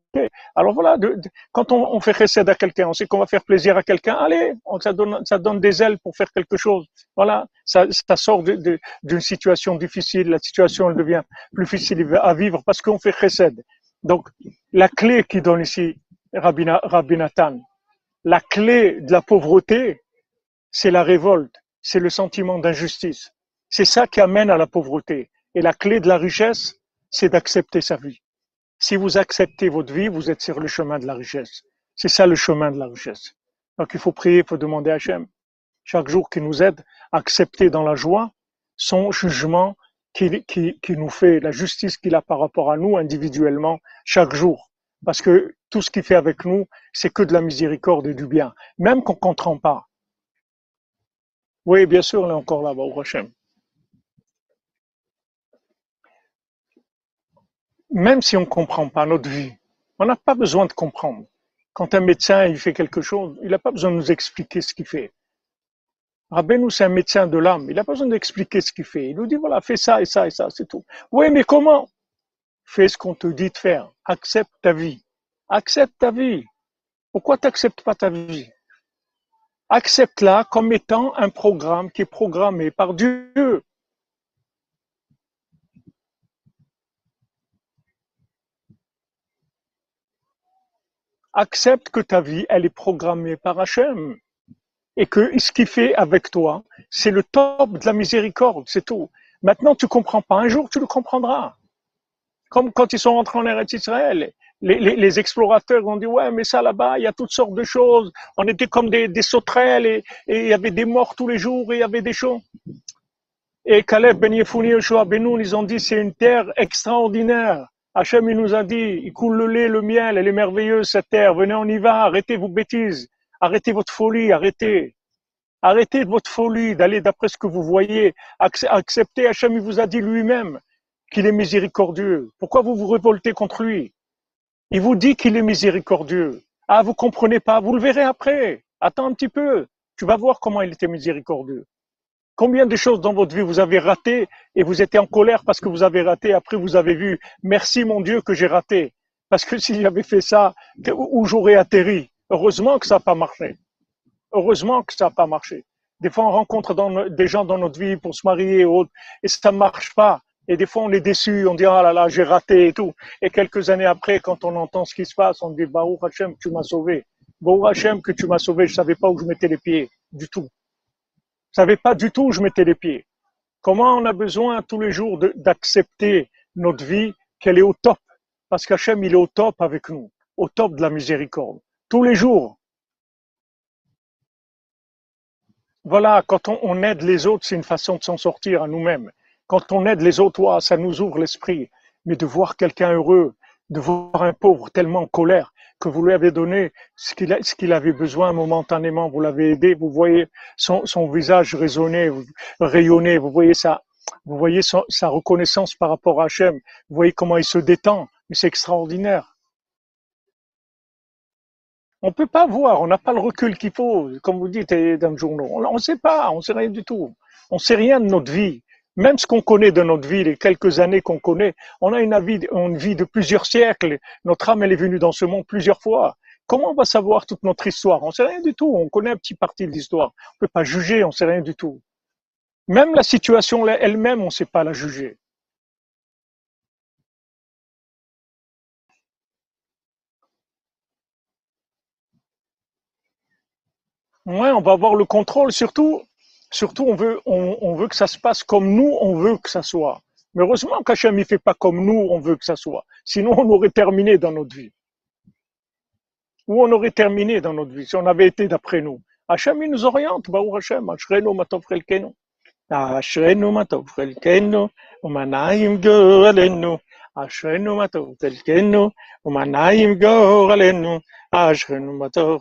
Alors voilà, de, quand on, on fait recède à quelqu'un, on sait qu'on va faire plaisir à quelqu'un, allez, ça donne, ça donne des ailes pour faire quelque chose. Voilà, ça, ça sort d'une de, situation difficile, la situation elle devient plus difficile à vivre parce qu'on fait recède. Donc la clé qui donne ici Rabbi, Rabbi Nathan, la clé de la pauvreté, c'est la révolte, c'est le sentiment d'injustice. C'est ça qui amène à la pauvreté. Et la clé de la richesse, c'est d'accepter sa vie. Si vous acceptez votre vie, vous êtes sur le chemin de la richesse. C'est ça le chemin de la richesse. Donc il faut prier, il faut demander à Hachem, chaque jour qui nous aide à accepter dans la joie son jugement qui, qui, qui nous fait, la justice qu'il a par rapport à nous individuellement chaque jour. Parce que tout ce qu'il fait avec nous, c'est que de la miséricorde et du bien, même qu'on ne comprend pas. Oui, bien sûr, on est encore là-bas, au. Même si on ne comprend pas notre vie, on n'a pas besoin de comprendre. Quand un médecin il fait quelque chose, il n'a pas besoin de nous expliquer ce qu'il fait. Rabbeinu, c'est un médecin de l'âme. Il n'a pas besoin d'expliquer ce qu'il fait. Il nous dit, voilà, fais ça et ça et ça, c'est tout. Oui, mais comment? Fais ce qu'on te dit de faire. Accepte ta vie. Accepte ta vie. Pourquoi tu n'acceptes pas ta vie? Accepte-la comme étant un programme qui est programmé par Dieu. Accepte que ta vie, elle est programmée par Hachem. Et que ce qu'il fait avec toi, c'est le top de la miséricorde, c'est tout. Maintenant, tu comprends pas. Un jour, tu le comprendras. Comme quand ils sont rentrés en Eretz Israël, les, explorateurs ont dit ouais mais ça là-bas il y a toutes sortes de choses. On était comme des, sauterelles et, et, il y avait des morts tous les jours et il y avait des choses et Caleb Ben Yefouni Yoshua Benoun ils ont dit c'est une terre extraordinaire. Hachem il nous a dit il coule le lait le miel elle est merveilleuse cette terre. Venez on y va arrêtez vos bêtises. Arrêtez votre folie arrêtez. Arrêtez votre folie d'aller d'après ce que vous voyez. Acceptez Hachem il vous a dit lui-même qu'il est miséricordieux. Pourquoi vous vous révoltez contre lui? Il vous dit qu'il est miséricordieux. Ah, vous comprenez pas, vous le verrez après. Attends un petit peu, tu vas voir comment il était miséricordieux. Combien de choses dans votre vie vous avez raté et vous étiez en colère parce que vous avez raté. Après, vous avez vu, merci mon Dieu que j'ai raté. Parce que si j'avais fait ça, où j'aurais atterri? Heureusement que ça n'a pas marché. Heureusement que ça n'a pas marché. Des fois, on rencontre des gens dans notre vie pour se marier et autres, et ça ne marche pas. Et des fois, on est déçu, on dit, ah là là, j'ai raté et tout. Et quelques années après, quand on entend ce qui se passe, on dit, Baruch Hashem, tu m'as sauvé. Baruch Hashem, que tu m'as sauvé, je savais pas où je mettais les pieds, du tout. Je savais pas du tout où je mettais les pieds. Comment on a besoin tous les jours d'accepter notre vie, qu'elle est au top? Parce qu'Hachem, il est au top avec nous, au top de la miséricorde. Tous les jours. Voilà, quand on, on aide les autres, c'est une façon de s'en sortir à nous-mêmes. Quand on aide les autres, ça nous ouvre l'esprit. Mais de voir quelqu'un heureux, de voir un pauvre tellement en colère que vous lui avez donné ce qu'il avait besoin momentanément, vous l'avez aidé, vous voyez son, son visage résonner, rayonner, vous voyez sa, vous voyez sa reconnaissance par rapport à Hachem, vous voyez comment il se détend, Mais c'est extraordinaire. On ne peut pas voir, on n'a pas le recul qu'il faut, comme vous dites dans le journal. On ne sait pas, on ne sait rien du tout. On ne sait rien de notre vie. Même ce qu'on connaît de notre vie, les quelques années qu'on connaît, on a une vie, de plusieurs siècles. Notre âme, elle est venue dans ce monde plusieurs fois. Comment on va savoir toute notre histoire? On sait rien du tout. On connaît un petit parti de l'histoire. On ne peut pas juger, on sait rien du tout. Même la situation elle-même, on ne sait pas la juger. Ouais, on va avoir le contrôle. Surtout, surtout, on veut, on, veut que ça se passe comme nous, on veut que ça soit. Mais heureusement qu'Hachem ne fait pas comme nous, on veut que ça soit. Sinon, on aurait terminé dans notre vie. Ou on aurait terminé dans notre vie si on avait été d'après nous. Hachem, il nous oriente. Baruch Hachem. Ashrenu matov chelkenu. Ashrenu matov chelkenu. Umanayim goralenu. Ashrenu matov chelkenu. Umanayim goralenu. Ashrenu matov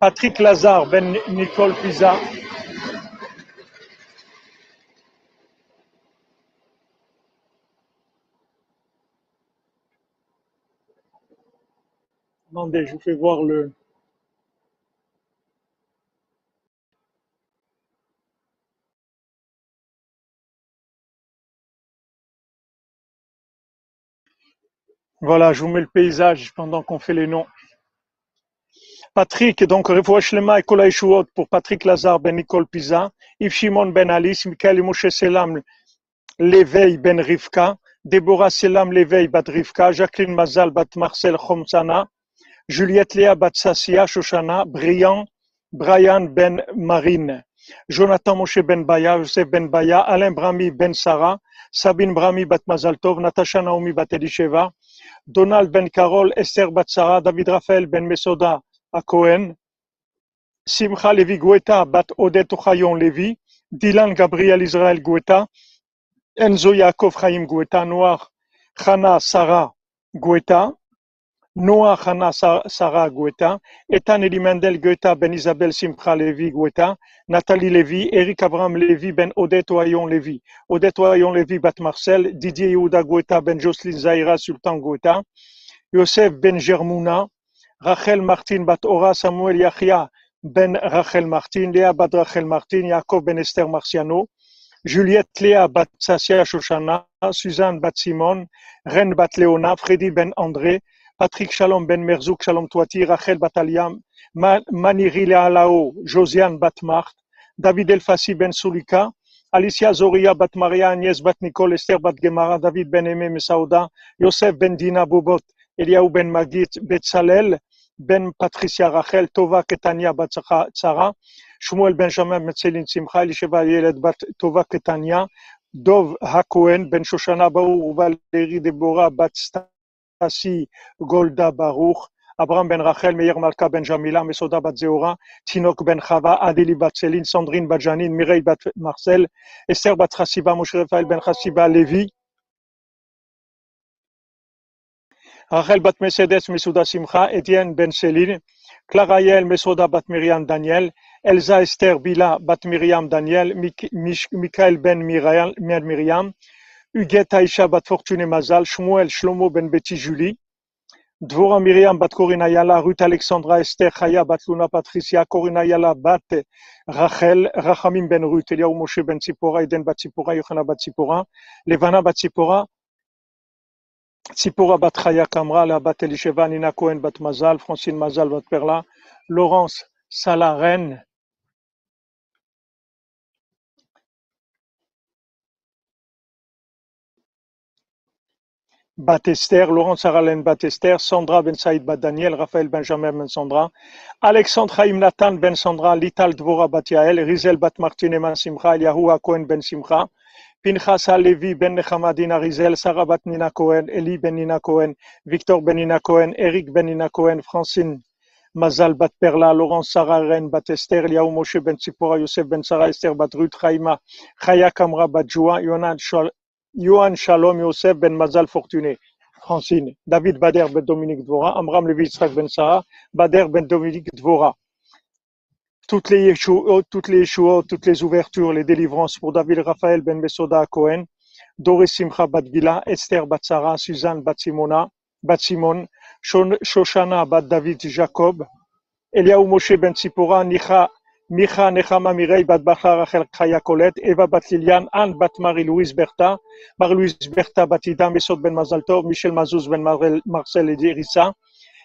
Patrick Lazare Ben Nicole Pisa, Attendez, je vous fais voir le. Voilà, je vous mets le paysage pendant qu'on fait les noms. Patrick, donc Refoua Shlema et Kola pour Patrick Lazare ben Nicole Pisa, Yves Shimon ben Alice, Michael Moshe Selam, Léveil ben Rivka, Déborah Selam Léveil bat Rivka, Jacqueline Mazal bat Marcel Khomsana, Juliette Léa Batsassia Shoshana, Brian, Brian Ben Marine, Jonathan Moshe Ben Baya, Joseph Ben Baya, Alain Brami Ben Sarah, Sabine Brami Bat Mazaltov, Natasha Naomi Bat Elisheva, Donald Ben Carol, Esther Bat Sarah, David Raphaël Ben Mesoda Cohen, Simcha Levi Guetta Bat Odette Ochayon Levi, Dylan Gabriel Israël Guetta, Enzo Yaakov Chaim Guetta, Noir Chana Sarah Guetta, Noah Hana Sarah Guetta, Ethan Elimendel Guetta Ben Isabel Simcha Levi Guetta, Nathalie Levi, Eric Abraham Levi Ben Odette Oyon Levi, Odette Oyon Levi Bat Marcel, Didier Yehuda Guetta Ben Jocelyn Zaira Sultan Guetta, Yosef Ben Germouna, Rachel Martin Bat Ora Samuel Yachia Ben Rachel Martin, Léa Bat Rachel Martin, Jacob Ben Esther Marciano, Juliette Léa Bat Sassia Shoshana, Suzanne Bat Simon, Ren Bat Leona, Freddy Ben André, Patrick Shalom Ben Merzouk Shalom Touati, Rachel Bataliam, Maniri Lealao, Josiane Batmart, David Elfassi Ben Sulika, Alicia Zoria Bat Maria, Agnès Bat Nicole, Esther Bat Gemara, David Ben Aimé Mesauda, Yosef Ben Dina Bobot, Eliaou Ben Magit, Betzalel, Ben Patricia Rachel, Tova Ketania Bat Tzara, Shmuel Benjamin Metzelin Simcha, Elisheva Yeled Bat Tova Ketania, Dov Hakohen, Ben Shoshana Baou, Valérie Deborah Bat Assi, Golda Baruch, Abraham Ben Rachel, Meir Malka Ben Jamila, Mesoda Bat Zeora, Tinok Ben Chava, Adeli Bat Céline, Sandrine Bat Janine, Mireille Bat Marcel, Esther Bat Chassiba, Moshe Rafael Ben Chassiba, Lévi, Rachel Bat Mercedes, Mesuda Simcha, Etienne Ben Céline, Claraël, Mesoda Bat Miriam Daniel, Elsa Esther Bila Bat Miriam Daniel, Michael Ben Miriam, Huguette Aïcha Bat Fortune Mazal, Shmuel Shlomo Ben Betty Julie, Dvora Miriam Bat Corina Yala, Ruth Alexandra Esther Chaya Bat Luna Patricia, Corina Yala Bat Rachel, Rachamim Ben Ruth, Eliaou Moshe Ben Tzipora, Eden Bat Tzipora, Yochana Bat Tzipora, Levana Bat Tzipora, Tzipora Bat Chaya Kamra, La Bat Elisheva, Nina Cohen Bat Mazal, Francine Mazal Bat Perla, Laurence Salaren, Batester, Laurence Saralen Batester, Sandra Ben Saïd Bat Daniel, Raphaël Benjamin Ben Sandra, Alexandre Haïm Nathan Ben Sandra, Lital Dvora Bat Yael, Rizel Bat Martin Eman Simcha, Eliyahu Cohen Ben Simcha, Pinchas Levi ben Nechama Dina Rizel, Sarah Nina Cohen, Eli ben Nina Cohen, Victor ben Nina Cohen, Eric ben Nina Cohen, Francine Mazal bat Perla, Laurence Sarah Ren bat Esther, Moshe ben Tzipora, Yosef ben Sarah, Esther bat Ruth, Chaima, Chaya Kamra bat Joa, Yohan Shal- Yohan Shalom Yosef ben Mazal Fortuné. Francine, David Bader ben Dominique Dvora, Amram Levi Yitzhak ben Sarah, Bader ben Dominique Dvora. Toutes les Yeshuot, toutes les toutes les ouvertures, les délivrances pour David Raphaël ben Besoda Cohen, Doris Simcha bat Gila, Esther bat Sarah, Suzanne bat Simona, bat Simon, Shon- Shoshana bat David Jacob, Eliaou Moshe ben Tzipora, Nicha, Micha Nechama Mirei bat Bachar Rachel Chaya Colette, Eva bat Liliane, Anne bat Marie-Louise Bertha, Marie-Louise Bertha bat Ida Mesot ben Mazaltov, Michel Mazouz ben Marcel Edirissa,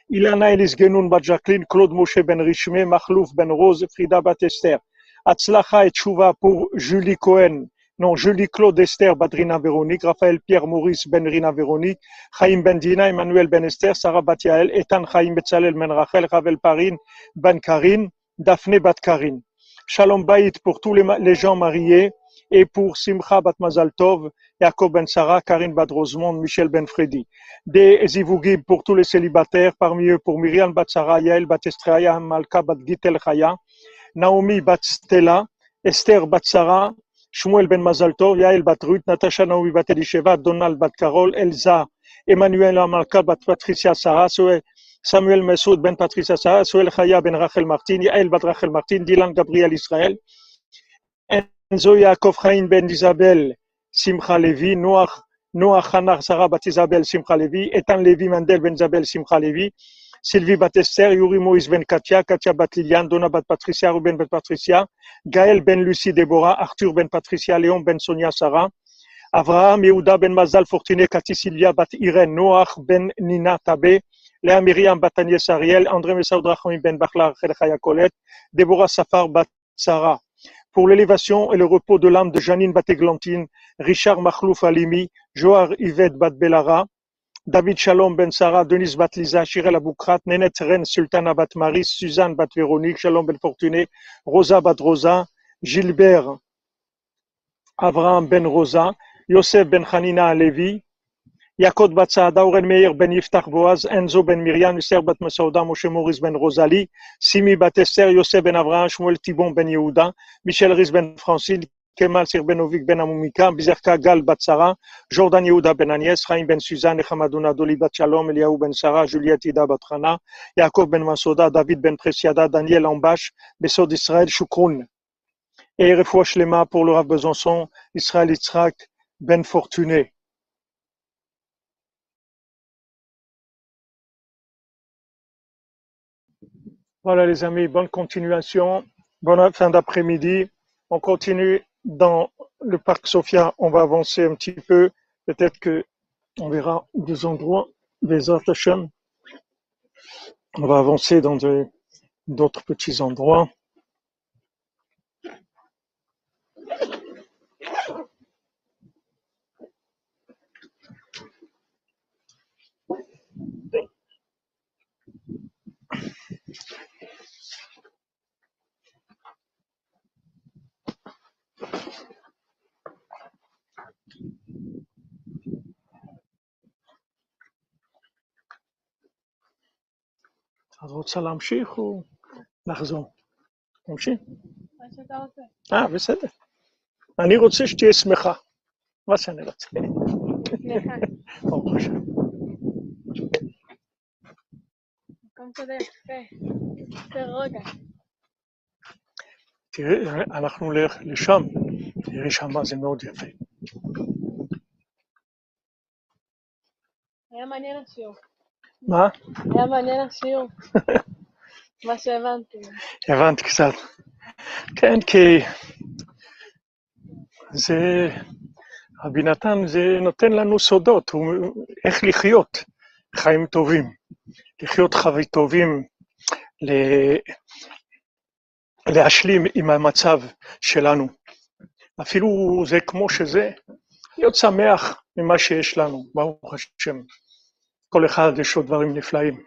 Ilana Elis Genoun bat Jacqueline, Claude Moshe ben Richmé, Mahlouf ben Rose, Frida bat Esther. Atzlacha et Chouva pour Julie Cohen, non, Julie Claude Esther bat Rina Véronique, Raphaël Pierre Maurice ben Rina Véronique, Chaim ben Dina, Emmanuel ben Esther, Sarah bat Yael, Ethan Chaim Betzalel ben Rachel, Ravel Parin ben Karine, Daphné bat Karine. Shalom Baït pour tous les gens mariés et pour Simcha bat Mazal Tov, Jacob ben Sarah, Karine bat Rosemond, Michel ben Freddy. Des Zivugib pour tous les célibataires, parmi eux pour Myriam bat Sarah, Yael bat Estraya, Malka bat Gitel Chaya, Naomi bat Stella, Esther bat Sarah, Shmuel ben Mazaltov, Yael bat Ruth, Natasha Naomi bat Elisheva, Donald bat Carol, Elsa, Emmanuel Amalka bat Patricia Sarah, Samuel Messoud ben Patricia Sarah, Soel Chaya ben Rachel Martin, Yael bat Rachel Martin, Dylan Gabriel Israël, Enzo Yaakov ben Isabel, Simcha Levi, Noach, Noach Hanar Sarah bat Isabel, Simcha Levi, Ethan Levi Mandel ben Isabel, Simcha Levi, Sylvie bat Esther, Yuri Moïse ben Katia, Katia bat Liliane, Donna bat Patricia, Ruben ben Patricia, Gaël ben Lucie Déborah, Arthur ben Patricia, Léon ben Sonia Sarah, Avraham Yehuda ben Mazal Fortuné, Cathy Sylvia bat Irène, Noach ben Nina Tabé, Léa Myriam bat Agnès Ariel, André Rachami ben Bachlar Colette, Déborah Safar bat Sarah. Pour l'élévation et le repos de l'âme de Janine Bateglantine, Richard Makhlouf Alimi, Joar Yvette Bat Belara, David Shalom Ben Sarah, Denise Bat Lisa, Shirel Aboukrat, Nenet Ren Sultana Bat Maris, Suzanne Bat Véronique, Shalom Ben Fortuné, Rosa Bat Rosa, Gilbert Avraham Ben Rosa, Yosef Ben Hanina Levi, Yaakov Bat Saada, Oren Meir Ben Yiftach Boaz, Enzo Ben Miriam, Bat Masauda, Moshe Maurice Ben Rosalie, Simi Bat Esther, Yosef Ben Avraham, Shmuel Tibon Ben Yehuda, Michel Riz Ben Francine, Kemal Sir Ben Ovik Ben Amumika, Bizerka Gal Bat Sarah, Jordan Yehuda Ben Agnès, Chaim Ben Suzanne, Echamadouna Doli Bat Shalom, Eliaou Ben Sarah, Juliette Ida Bat Rana, Yaakov Ben Masoda, David Ben Presiada, Daniel Ambash, Besod Israël, Shukroun. Et Refoua Shlema pour le Besançon, Israël Ben Fortuné. Voilà les amis, bonne continuation, bonne fin d'après-midi. On continue dans le parc Sofia, on va avancer un petit peu. Peut-être que on verra des endroits, des Hashem. On va avancer dans d'autres petits endroits. את רוצה להמשיך או לחזור? נמשיך?
מה שאתה רוצה.
אה, בסדר. אני רוצה שתהיה שמחה. מה שאני רוצה. ברוך השם. תראה, אנחנו נלך לשם, תראי שם זה מאוד יפה.
היה מעניין השיעור.
מה?
היה מעניין השיעור. מה שהבנתי.
הבנתי קצת. כן, כי זה, רבי נתן, זה נותן לנו סודות, הוא, איך לחיות חיים טובים, לחיות חיים טובים, ל, להשלים עם המצב שלנו. אפילו זה כמו שזה, להיות שמח ממה שיש לנו, ברוך השם. כל אחד יש לו דברים נפלאים.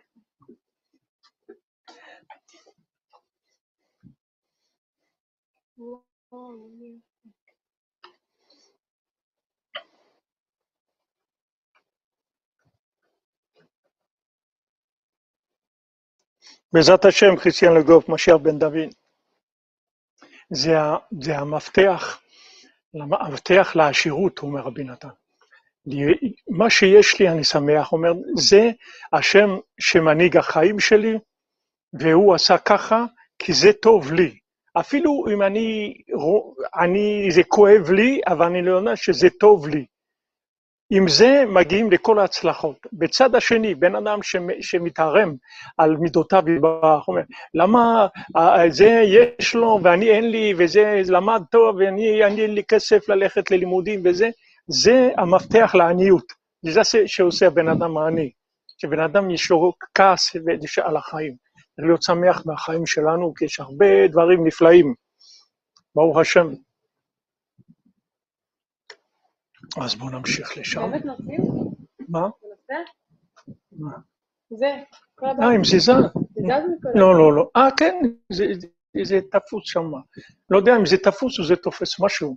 בעזרת השם, חיסיין לגוף, משיח בן דוד. זה, זה המפתח, המפתח לעשירות, אומר רבי נתן. מה שיש לי אני שמח, אומר, זה השם שמנהיג החיים שלי, והוא עשה ככה, כי זה טוב לי. אפילו אם אני, אני, זה כואב לי, אבל אני לא יודע שזה טוב לי. עם זה מגיעים לכל ההצלחות. בצד השני, בן אדם שמ- שמתערם על מידותיו יתברך, אומר, למה אה, זה יש לו ואני אין לי, וזה למד טוב ואני אין לי כסף ללכת ללימודים וזה, זה המפתח לעניות. זה זה שעושה הבן אדם העני. שבן אדם יש לו כעס על החיים. להיות שמח מהחיים שלנו, כי יש הרבה דברים נפלאים. ברוך השם. אז בואו נמשיך לשם.
באמת נוסעים?
מה? מה?
זה, כל
אה,
הבית.
עם זיזה? לא, לא, לא. אה, כן, זה תפוס שם. לא יודע אם זה תפוס או זה תופס משהו.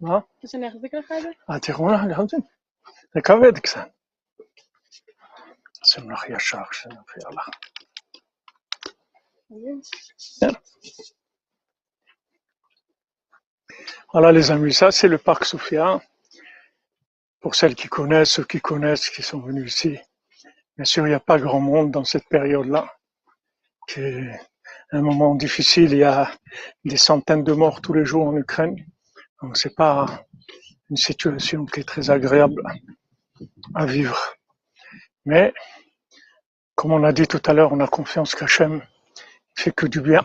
نعم
Voilà ah, les amis, ça c'est le parc Sophia. Pour celles qui connaissent, ceux qui connaissent, qui sont venus ici. Bien sûr, il n'y a pas grand monde dans cette période-là, un moment difficile. Il y a des centaines de morts tous les jours en Ukraine. Donc, c'est pas une situation qui est très agréable à vivre. Mais, comme on a dit tout à l'heure, on a confiance qu'Hachem fait que du bien.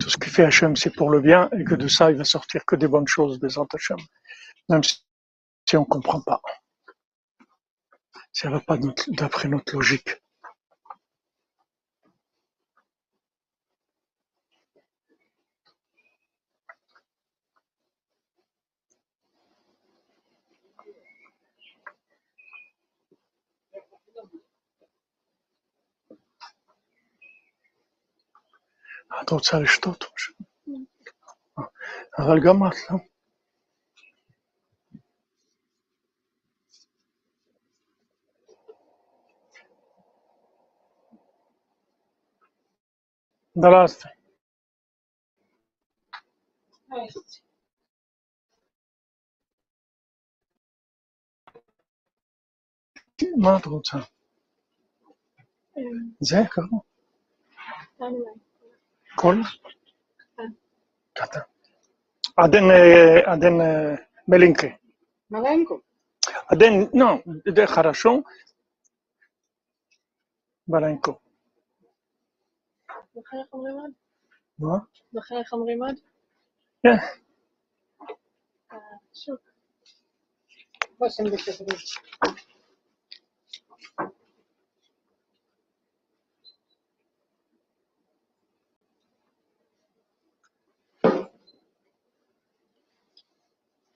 Tout ce qui fait Hachem, c'est pour le bien, et que de ça, il va sortir que des bonnes choses, des Hachem. Même si on ne comprend pas. Ça ne va pas d'après notre logique. את רוצה לשתות? משהו? אבל גם את, לא? דלסת. מה את רוצה? זה ככה? Col. Gata. Aden, eh,
aden eh, Aden, no,
de
Jarachón. Balenco. بخير خمري
ماد
بخير خمري ماد شوف باش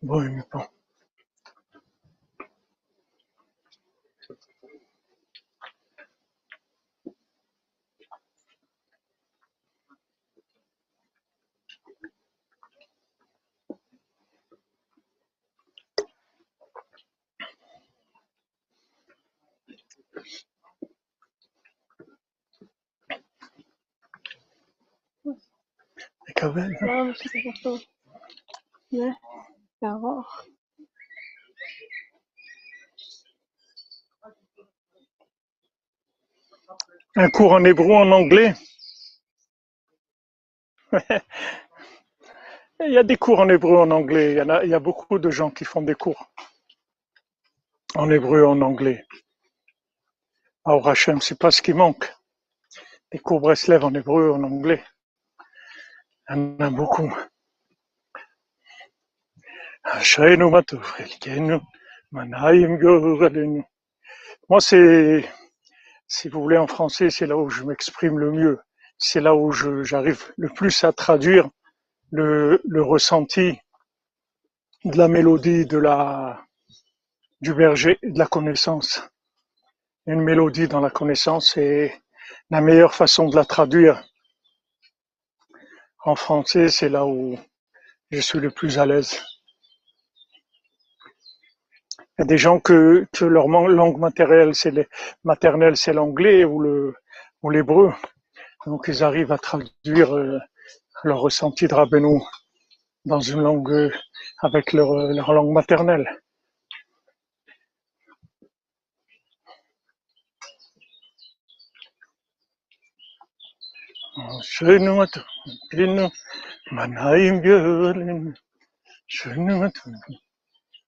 volto Cabeza. Claro, sí, se gastó.
Un cours en hébreu en anglais? Il y a des cours en hébreu en anglais. Il y, a, beaucoup de gens qui font des cours en hébreu en anglais. À Hachem, c'est pas ce qui manque. Des cours Breslev en hébreu en anglais. Il y en a beaucoup. Moi, c'est, si vous voulez, en français, c'est là où je m'exprime le mieux. C'est là où je- j'arrive le plus à traduire le, le ressenti de la mélodie de la, du berger de la connaissance. Une mélodie dans la connaissance et la meilleure façon de la traduire en français, c'est là où je suis le plus à l'aise. Il y a des gens que, leur langue maternelle, c'est l'anglais ou le, ou l'hébreu. Donc ils arrivent à traduire euh, leur ressenti de Rabbeinu dans une langue euh, avec leur, euh, leur langue maternelle.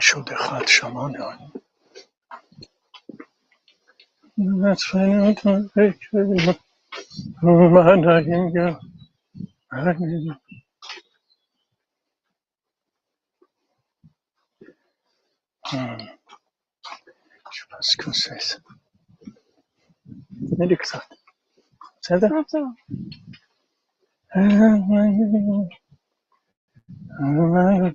شده خدشمانان نسیمتون فکر من اگر همین Hmm. Je pense que c'est ça. Ne que ça. Ça
va Ça
va. Ah, ouais, ouais, ouais. Ah, ouais.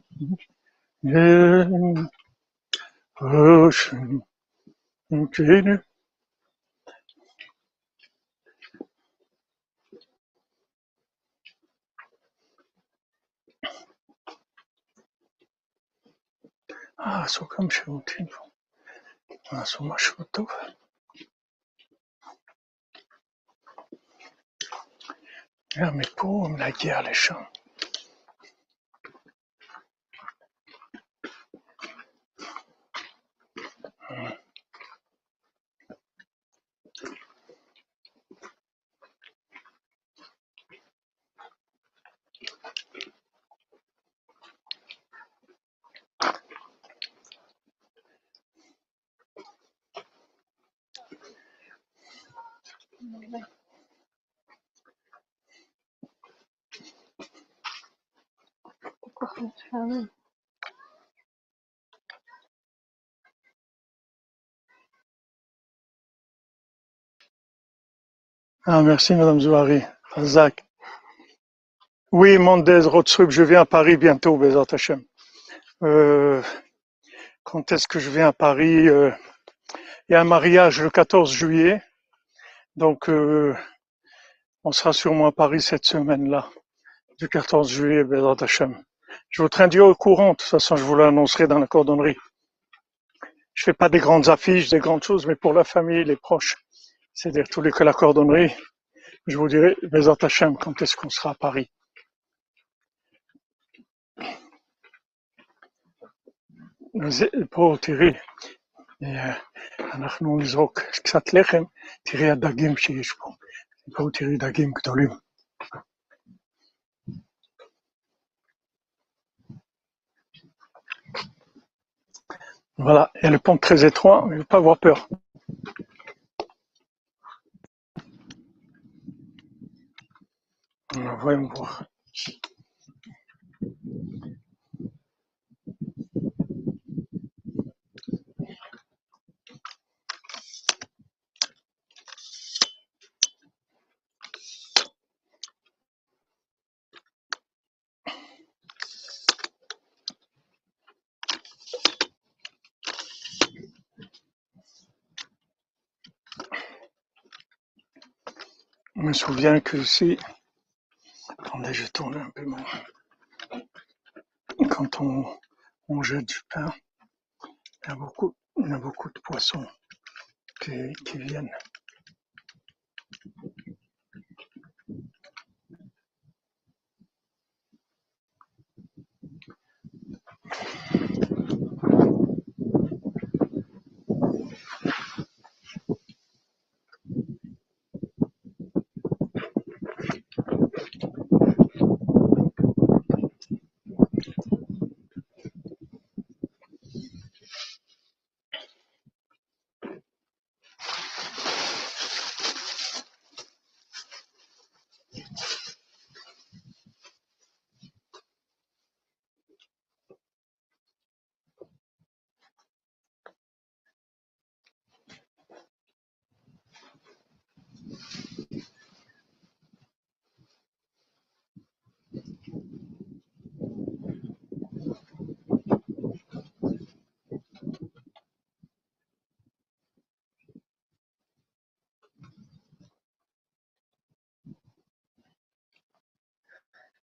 Ah, so comme chez vous,
tu vois. Ah, so marche au top.
Ah, mais pour la guerre, les champs. Merci Madame Zouari. Oui, Mendez, Rotsrup, je viens à Paris bientôt, Bézat Hachem. Euh, quand est-ce que je viens à Paris Euh, Il y a un mariage le 14 juillet, donc euh, on sera sûrement à Paris cette semaine-là, du 14 juillet, Bézat Hachem. Je vous tiendrai au courant, de toute façon je vous l'annoncerai dans la cordonnerie. Je fais pas des grandes affiches, des grandes choses, mais pour la famille, les proches, c'est-à-dire tous les que la cordonnerie, je vous dirai, Bézat Hachem, quand est-ce qu'on sera à Paris. זה- פה תראי, אה, אנחנו נזרוק קצת לחם, תראי הדגים שיש פה. פה תראי דגים גדולים. Voilà, et le pont très étroit, il ne faut pas avoir peur. Alors, Voyons voir. Je me souviens que si, attendez, je tourne un peu mon, quand on, on jette du pain, il y a beaucoup, il y a beaucoup de poissons qui, qui viennent.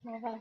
Bon, voilà.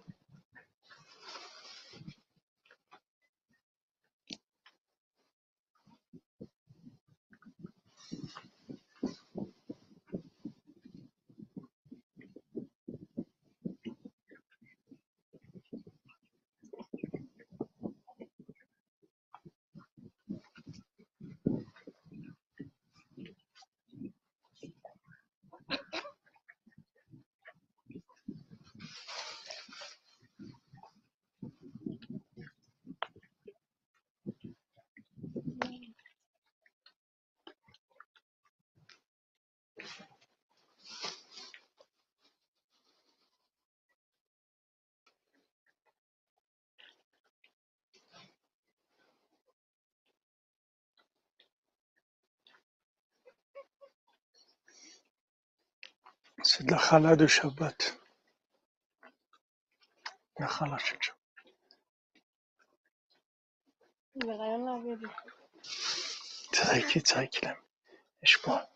C'est de la challah de Shabbat. La challah
de Shabbat. C'est
vrai qu'il aime. Je crois.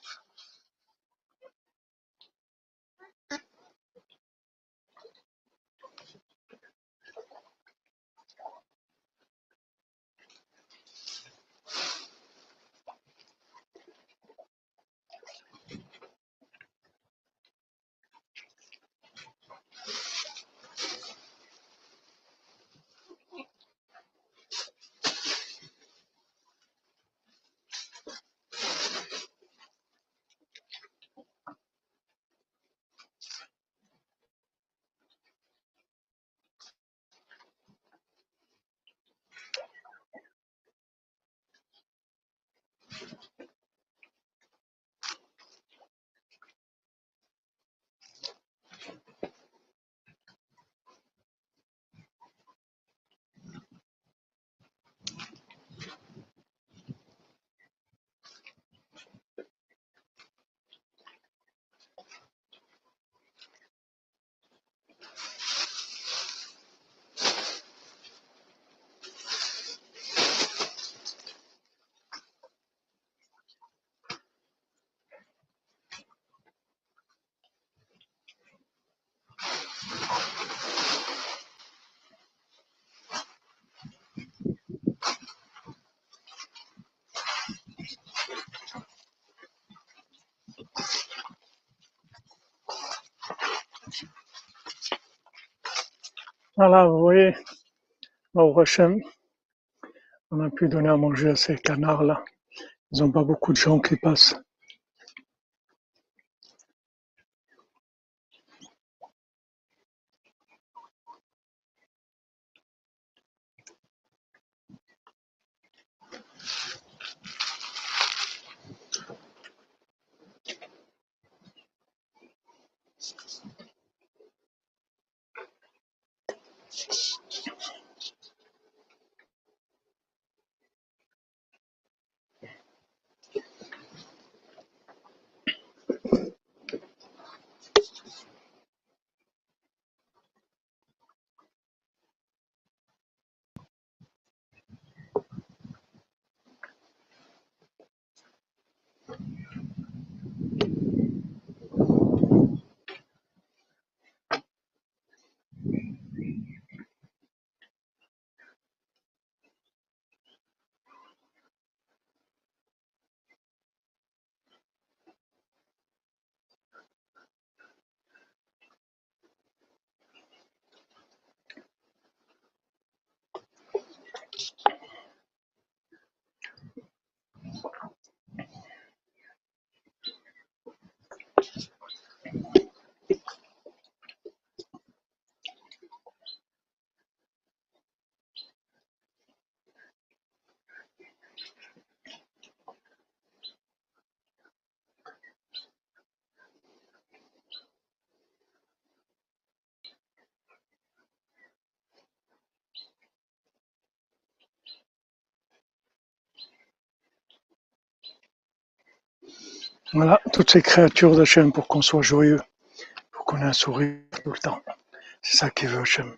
Voilà, vous voyez, au on a pu donner à manger à ces canards-là. Ils n'ont pas beaucoup de gens qui passent. Voilà, toutes ces créatures d'Hachem pour qu'on soit joyeux, pour qu'on ait un sourire tout le temps. C'est ça qu'il veut Hachem.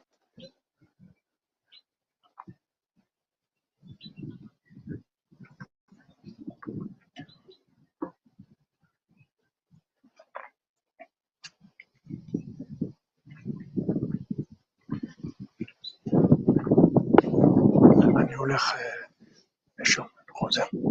אני הולך אה, לישון, חוזר.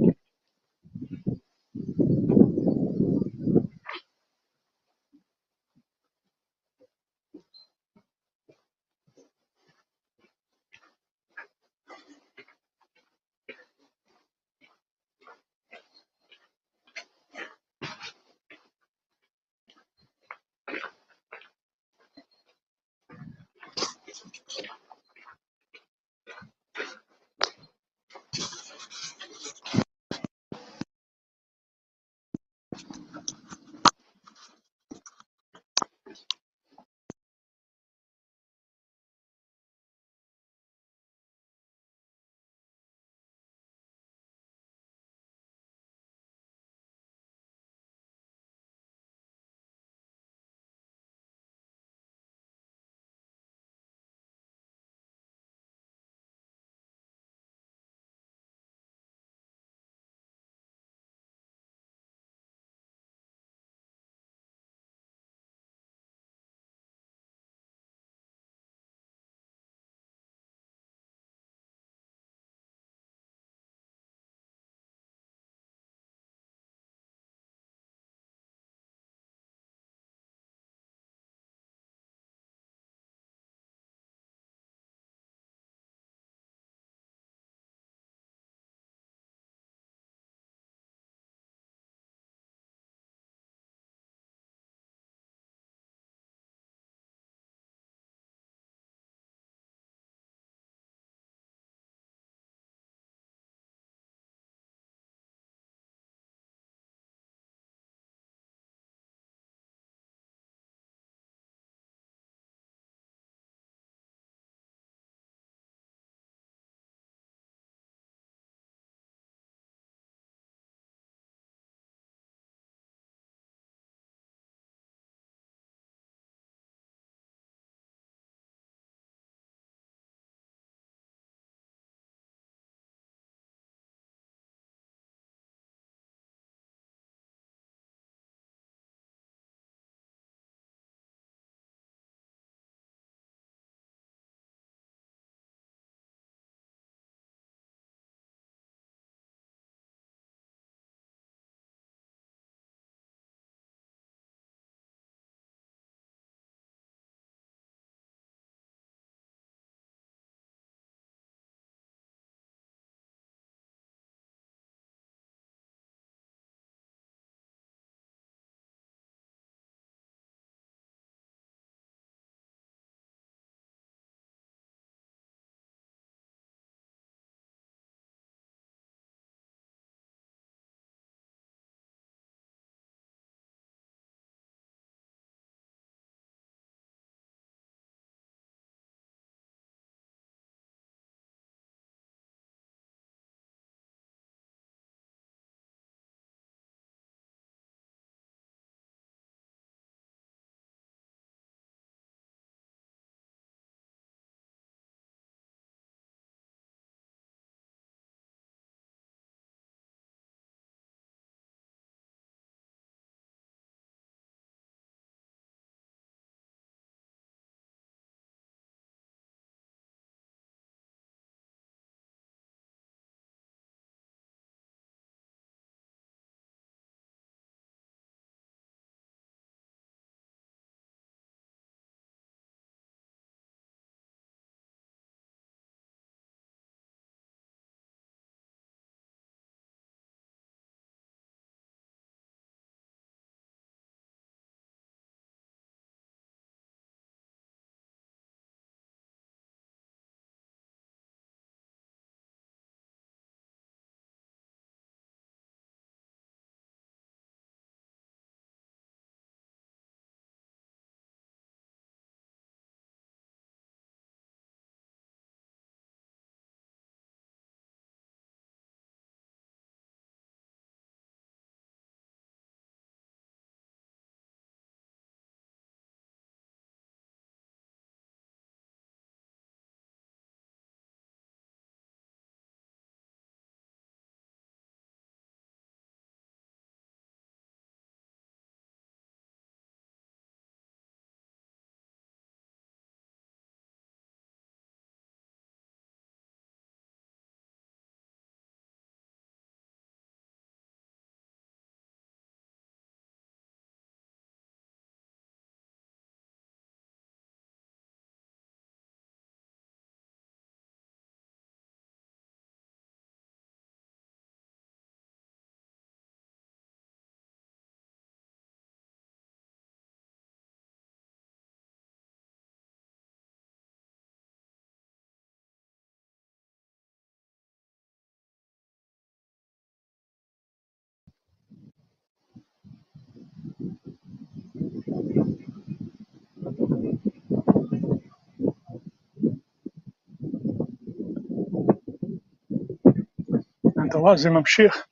אתה רואה, זה ממשיך,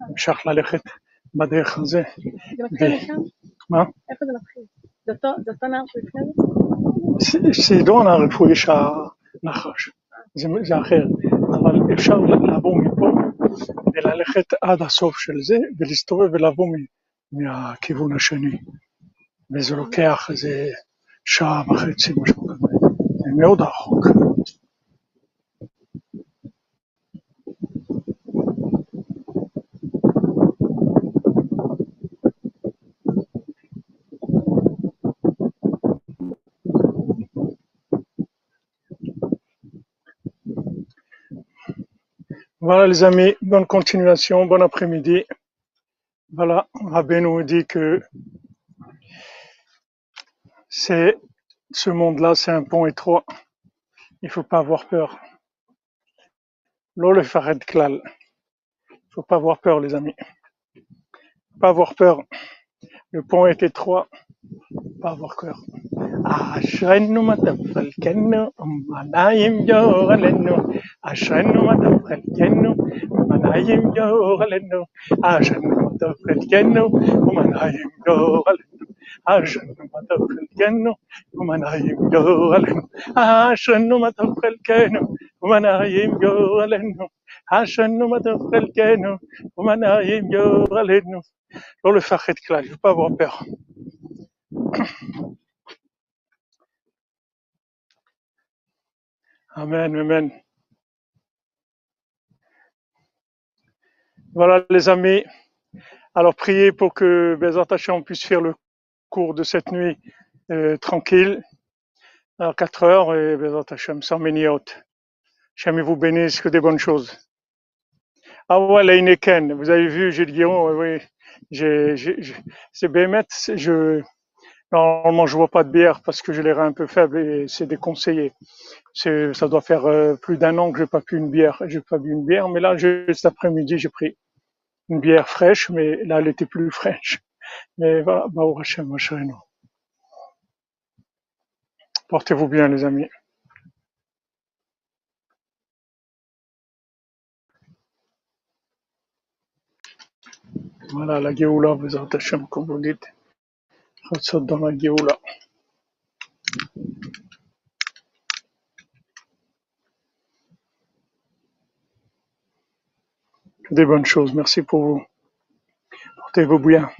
המשך ללכת בדרך הזה.
זה מתחיל משם?
מה?
איפה זה מתחיל? זה אותו נער שלפני זה?
סידון הרפואי יש הנחש, זה, אחר, אבל אפשר לעבור מפה וללכת עד הסוף של זה ולהסתובב ולעבור מהכיוון השני, וזה לוקח איזה שעה וחצי, משהו כזה, זה מאוד רחוק. Voilà les amis, bonne continuation, bon après-midi. Voilà, Rabbi nous dit que c'est ce monde-là, c'est un pont étroit. Il faut pas avoir peur. L'eau le fared klal. Il faut pas avoir peur les amis. Faut pas avoir peur. Le pont est étroit. Faut pas avoir peur. عشان ما تبقى الكن أم نايم جو غلنو عشان ما تبقى الكن أم نايم جو غلنو عشان ما تبقى الكن أم نايم جو غلنو عشان ما تبقى الكن أم نايم جو غلنو عشان ما تبقى الكن أم نايم جو غلنو عشان ما تبقى الكن أم نايم جو غلنو لو le faire éclater, je ne pas avoir peur. Amen, amen. Voilà les amis. Alors priez pour que Bézat Hachem puisse faire le cours de cette nuit euh, tranquille à 4 heures et Bézat Hachem sans méniote. Hachem vous bénisse que des bonnes choses. Ah ouais, la Ineken, vous avez vu Gilles Guillaume, oui, c'est Bémet, je, normalement je bois pas de bière parce que j'ai les reins un peu faibles et c'est déconseillé. Ça doit faire euh, plus d'un an que j'ai pas bu une bière, j'ai pas bu une bière, mais là, cet après-midi, j'ai pris une bière fraîche, mais là, elle était plus fraîche. Mais voilà, Mosheinu. Portez-vous bien, les amis. Voilà, la Géoula, Bezat Hashem, comme vous dites. Chatzot dans la Géoula. Que Des bonnes choses. Merci pour vous. Portez-vous bien.